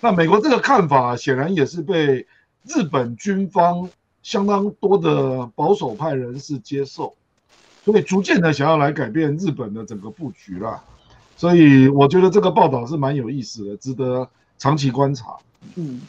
那美国这个看法显然也是被日本军方相当多的保守派人士接受，所以逐渐的想要来改变日本的整个布局了。所以我觉得这个报道是蛮有意思的，值得长期观察。嗯。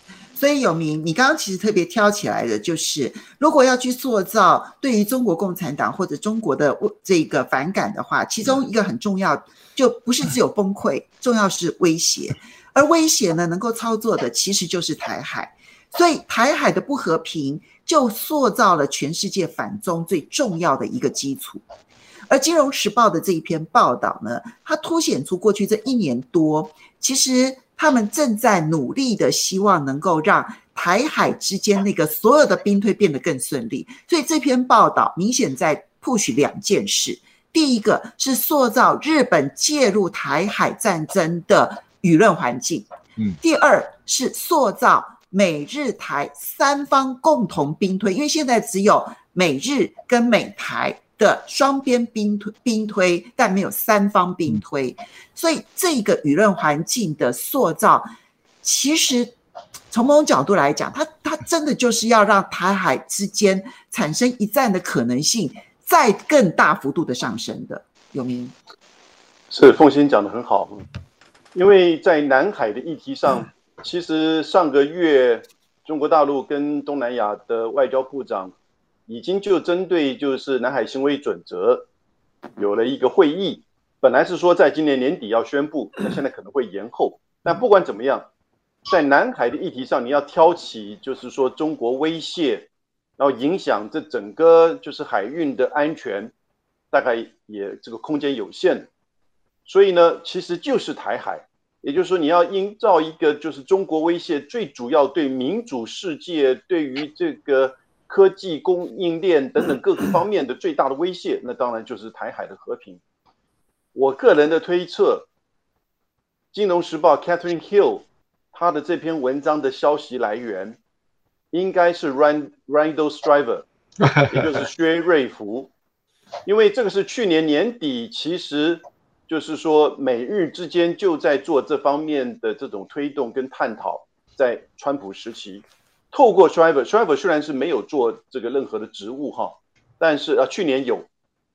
所以有明，你刚刚其实特别挑起来的，就是如果要去塑造对于中国共产党或者中国的这个反感的话，其中一个很重要，就不是只有崩溃，重要是威胁。而威胁呢，能够操作的其实就是台海。所以台海的不和平，就塑造了全世界反中最重要的一个基础。而《金融时报》的这一篇报道呢，它凸显出过去这一年多，其实。他们正在努力的，希望能够让台海之间那个所有的兵推变得更顺利。所以这篇报道明显在 push 两件事：第一个是塑造日本介入台海战争的舆论环境；嗯，第二是塑造美日台三方共同兵推，因为现在只有美日跟美台。的双边兵推兵推，但没有三方兵推，所以这个舆论环境的塑造，其实从某种角度来讲，它它真的就是要让台海之间产生一战的可能性再更大幅度的上升的。有明是凤欣讲的很好，因为在南海的议题上，其实上个月中国大陆跟东南亚的外交部长。已经就针对就是南海行为准则有了一个会议，本来是说在今年年底要宣布，那现在可能会延后。但不管怎么样，在南海的议题上，你要挑起就是说中国威胁，然后影响这整个就是海运的安全，大概也这个空间有限。所以呢，其实就是台海，也就是说你要营造一个就是中国威胁最主要对民主世界对于这个。科技供应链等等各个方面的最大的威胁，那当然就是台海的和平。我个人的推测，《金融时报》Catherine Hill 他的这篇文章的消息来源，应该是 Randall Strieber，也就是 薛瑞福，因为这个是去年年底，其实就是说美日之间就在做这方面的这种推动跟探讨，在川普时期。透过 Schreiber，Schreiber 虽然是没有做这个任何的职务哈，但是啊，去年有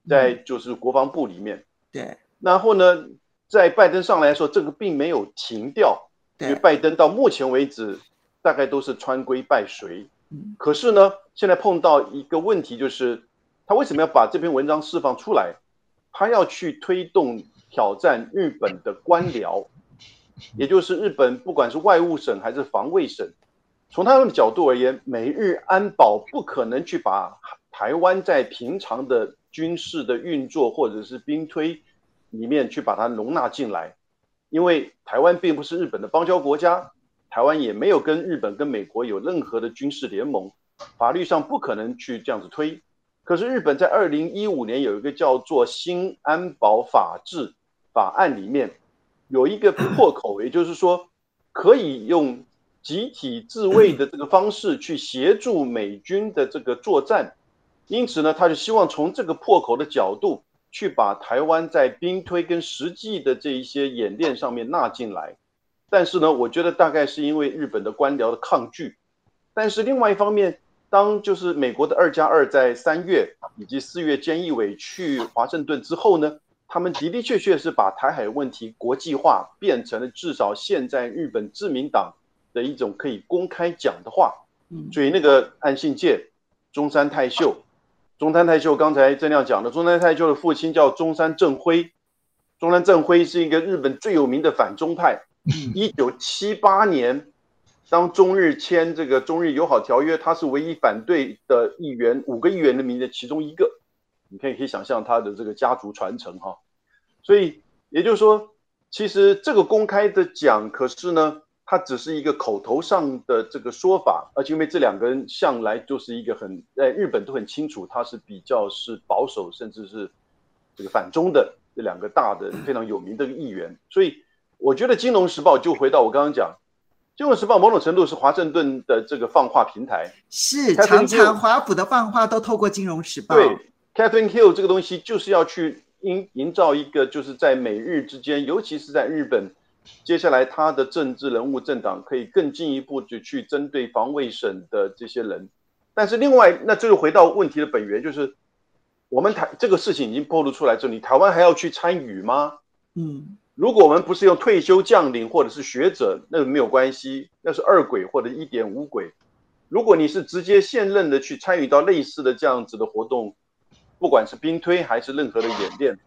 在就是国防部里面。对。然后呢，在拜登上来说，这个并没有停掉，因为拜登到目前为止大概都是穿规拜随。可是呢，现在碰到一个问题，就是他为什么要把这篇文章释放出来？他要去推动挑战日本的官僚，也就是日本不管是外务省还是防卫省。从他们的角度而言，美日安保不可能去把台湾在平常的军事的运作或者是兵推里面去把它容纳进来，因为台湾并不是日本的邦交国家，台湾也没有跟日本跟美国有任何的军事联盟，法律上不可能去这样子推。可是日本在二零一五年有一个叫做新安保法制法案里面有一个破口，也就是说可以用。集体自卫的这个方式去协助美军的这个作战，因此呢，他就希望从这个破口的角度去把台湾在兵推跟实际的这一些演练上面纳进来。但是呢，我觉得大概是因为日本的官僚的抗拒。但是另外一方面，当就是美国的二加二在三月以及四月菅义伟去华盛顿之后呢，他们的的确确是把台海问题国际化，变成了至少现在日本自民党。的一种可以公开讲的话，所以那个岸信介、中山泰秀、中山泰秀刚才郑亮讲的，中山泰秀的父亲叫中山正辉，中山正辉是一个日本最有名的反中派。一九七八年，当中日签这个中日友好条约，他是唯一反对的议员，五个议员的名的其中一个。你可以可以想象他的这个家族传承哈。所以也就是说，其实这个公开的讲，可是呢。他只是一个口头上的这个说法，而且因为这两个人向来就是一个很在日本都很清楚，他是比较是保守，甚至是这个反中的这两个大的非常有名的议员，所以我觉得《金融时报》就回到我刚刚讲，《金融时报》某种程度是华盛顿的这个放话平台，是常常华府的放话都透过《金融时报》。对，Catherine Hill 这个东西就是要去营营造一个就是在美日之间，尤其是在日本。接下来，他的政治人物政党可以更进一步的去针对防卫省的这些人，但是另外，那这就回到问题的本源，就是我们台这个事情已经暴露出来之后，你台湾还要去参与吗？嗯，如果我们不是用退休将领或者是学者，那没有关系，那是二轨或者一点五轨。如果你是直接现任的去参与到类似的这样子的活动，不管是兵推还是任何的演练，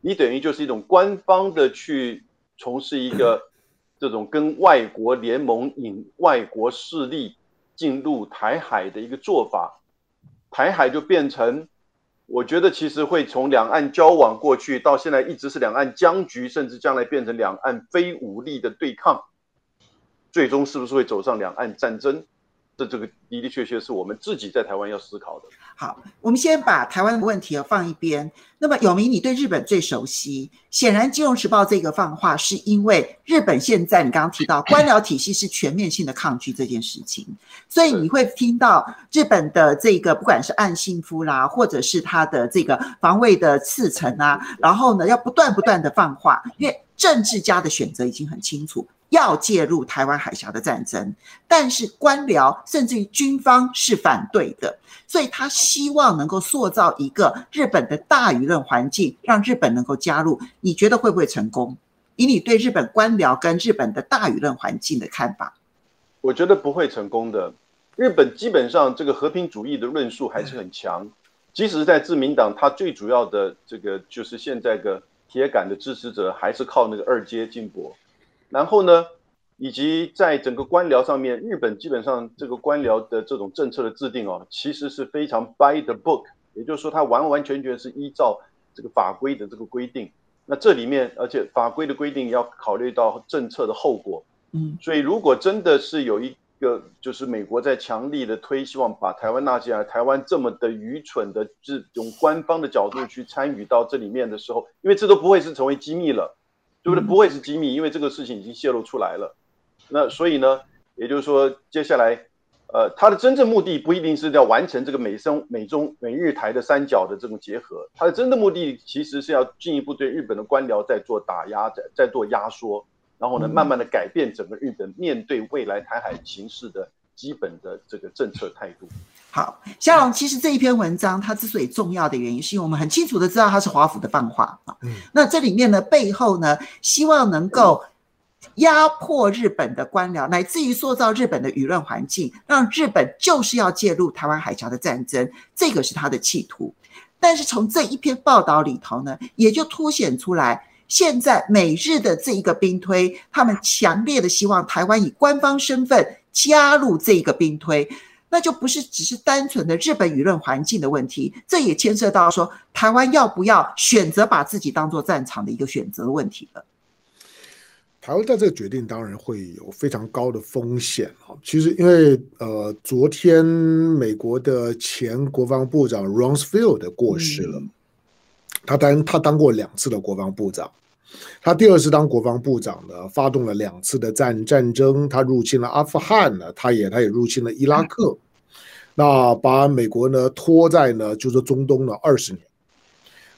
你等于就是一种官方的去从事一个这种跟外国联盟引外国势力进入台海的一个做法，台海就变成。我觉得其实会从两岸交往过去到现在一直是两岸僵局，甚至将来变成两岸非武力的对抗，最终是不是会走上两岸战争？这这个的的确确是我们自己在台湾要思考的。好，我们先把台湾的问题放一边。那么永明，你对日本最熟悉，显然《金融时报》这个放话是因为日本现在你刚刚提到 官僚体系是全面性的抗拒这件事情，所以你会听到日本的这个不管是岸信夫啦，或者是他的这个防卫的次层啊，然后呢要不断不断的放话，因为政治家的选择已经很清楚。要介入台湾海峡的战争，但是官僚甚至于军方是反对的，所以他希望能够塑造一个日本的大舆论环境，让日本能够加入。你觉得会不会成功？以你对日本官僚跟日本的大舆论环境的看法，我觉得不会成功的。日本基本上这个和平主义的论述还是很强，即使在自民党，他最主要的这个就是现在的铁杆的支持者，还是靠那个二阶进博。然后呢，以及在整个官僚上面，日本基本上这个官僚的这种政策的制定哦，其实是非常 by the book，也就是说，它完完全全是依照这个法规的这个规定。那这里面，而且法规的规定要考虑到政策的后果。嗯，所以如果真的是有一个，就是美国在强力的推，希望把台湾纳进来，台湾这么的愚蠢的这种官方的角度去参与到这里面的时候，因为这都不会是成为机密了。对不对？不会是机密，因为这个事情已经泄露出来了。那所以呢，也就是说，接下来，呃，他的真正目的不一定是要完成这个美中美中美日台的三角的这种结合，他的真正目的其实是要进一步对日本的官僚在做打压，在在做压缩，然后呢，慢慢的改变整个日本面对未来台海形势的基本的这个政策态度。好，夏龙，其实这一篇文章它之所以重要的原因，是因为我们很清楚的知道它是华府的放话啊。嗯，那这里面呢，背后呢，希望能够压迫日本的官僚，乃至于塑造日本的舆论环境，让日本就是要介入台湾海峡的战争，这个是他的企图。但是从这一篇报道里头呢，也就凸显出来，现在美日的这一个兵推，他们强烈的希望台湾以官方身份加入这一个兵推。那就不是只是单纯的日本舆论环境的问题，这也牵涉到说台湾要不要选择把自己当做战场的一个选择问题了。台湾在这个决定当然会有非常高的风险啊。其实因为呃，昨天美国的前国防部长 Rumsfeld 过世了，他当他当过两次的国防部长，他第二次当国防部长呢，发动了两次的战战争，他入侵了阿富汗呢，他也他也入侵了伊拉克，那把美国呢拖在呢就是中东呢二十年，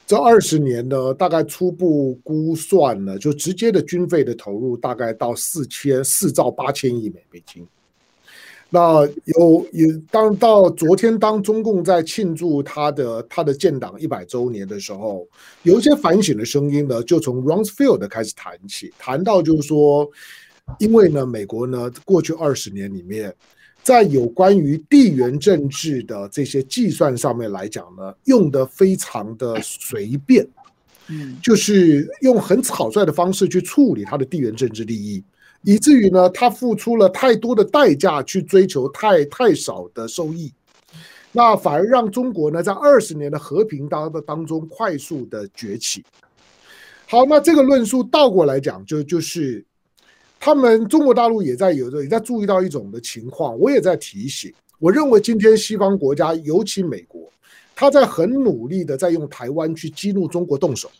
这二十年呢大概初步估算呢，就直接的军费的投入大概到四千四兆八千亿美美金。那有有当到昨天，当中共在庆祝他的他的建党一百周年的时候，有一些反省的声音呢，就从 Rumsfeld 开始谈起，谈到就是说，因为呢，美国呢过去二十年里面，在有关于地缘政治的这些计算上面来讲呢，用的非常的随便，嗯，就是用很草率的方式去处理他的地缘政治利益。以至于呢，他付出了太多的代价去追求太太少的收益，那反而让中国呢在二十年的和平当的当中快速的崛起。好，那这个论述倒过来讲，就就是他们中国大陆也在有的也在注意到一种的情况，我也在提醒。我认为今天西方国家，尤其美国，他在很努力的在用台湾去激怒中国动手。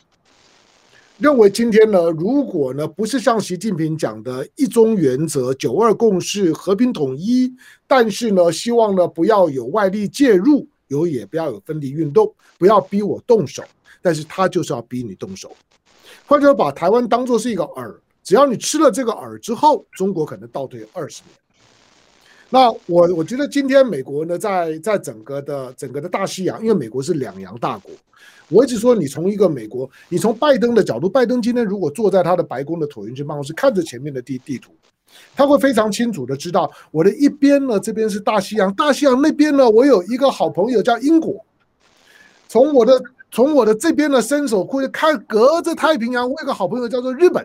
认为今天呢，如果呢不是像习近平讲的一中原则、九二共识、和平统一，但是呢，希望呢不要有外力介入，有也不要有分离运动，不要逼我动手，但是他就是要逼你动手，或者把台湾当作是一个饵，只要你吃了这个饵之后，中国可能倒退二十年。那我我觉得今天美国呢，在在整个的整个的大西洋，因为美国是两洋大国，我一直说，你从一个美国，你从拜登的角度，拜登今天如果坐在他的白宫的椭圆形办公室，看着前面的地地图，他会非常清楚的知道，我的一边呢，这边是大西洋，大西洋那边呢，我有一个好朋友叫英国，从我的从我的这边呢，伸手过去看，隔着太平洋，我有个好朋友叫做日本。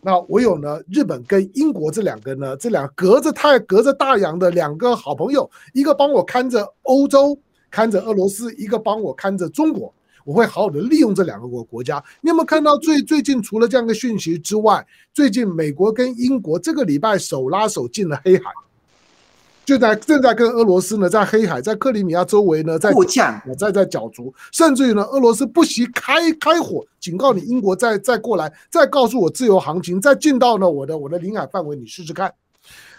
那我有呢，日本跟英国这两个呢，这两隔着太隔着大洋的两个好朋友，一个帮我看着欧洲，看着俄罗斯，一个帮我看着中国。我会好好的利用这两个国国家。你有没有看到最最近除了这样的讯息之外，最近美国跟英国这个礼拜手拉手进了黑海。就在正在跟俄罗斯呢，在黑海，在克里米亚周围呢，在互呛，在在角逐，甚至于呢，俄罗斯不惜开开火，警告你英国再再过来，再告诉我自由航行，再进到呢我的我的领海范围，你试试看，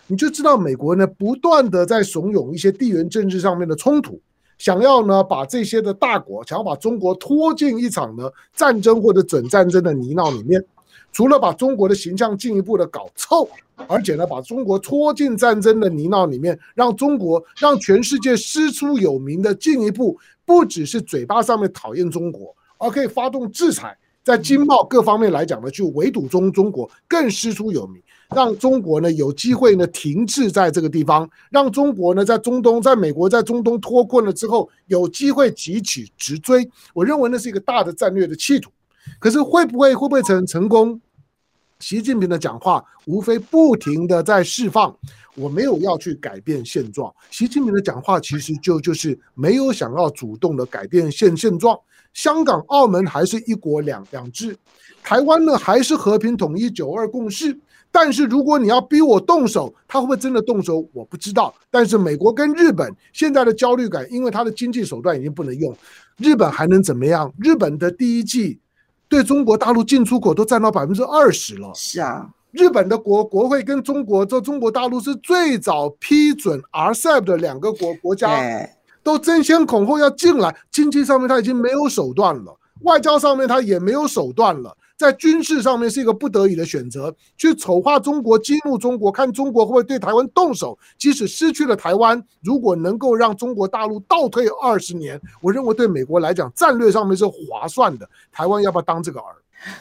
你就知道美国呢不断的在怂恿一些地缘政治上面的冲突，想要呢把这些的大国，想要把中国拖进一场呢战争或者准战争的泥淖里面。除了把中国的形象进一步的搞臭，而且呢，把中国拖进战争的泥淖里面，让中国让全世界师出有名的进一步，不只是嘴巴上面讨厌中国，而可以发动制裁，在经贸各方面来讲呢，去围堵中中国，更师出有名，让中国呢有机会呢停滞在这个地方，让中国呢在中东，在美国在中东脱困了之后，有机会急起直追。我认为那是一个大的战略的企图。可是会不会会不会成成功？习近平的讲话无非不停的在释放，我没有要去改变现状。习近平的讲话其实就就是没有想要主动的改变现现状。香港、澳门还是一国两两制，台湾呢还是和平统一、九二共识。但是如果你要逼我动手，他会不会真的动手？我不知道。但是美国跟日本现在的焦虑感，因为他的经济手段已经不能用，日本还能怎么样？日本的第一季。对中国大陆进出口都占到百分之二十了。是啊，日本的国国会跟中国这中国大陆是最早批准 RCEP 的两个国国家，都争先恐后要进来。经济上面他已经没有手段了，外交上面他也没有手段了。在军事上面是一个不得已的选择，去丑化中国、激怒中国，看中国会不会对台湾动手。即使失去了台湾，如果能够让中国大陆倒退二十年，我认为对美国来讲战略上面是划算的。台湾要不要当这个饵？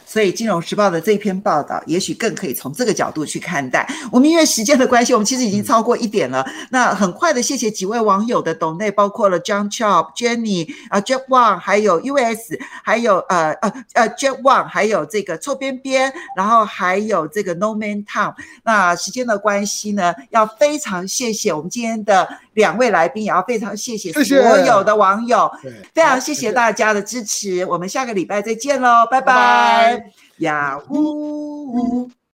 所以《金融时报》的这篇报道，也许更可以从这个角度去看待。我们因为时间的关系，我们其实已经超过一点了。那很快的，谢谢几位网友的懂内，包括了 John Chop、Jenny 啊、Jack Wang，还有 US，还有呃呃呃 Jack Wang，还有这个臭边边，然后还有这个 No Man Town。那时间的关系呢，要非常谢谢我们今天的两位来宾，也要非常谢谢所有的网友，非常谢谢大家的支持。我们下个礼拜再见喽，拜拜。雅虎。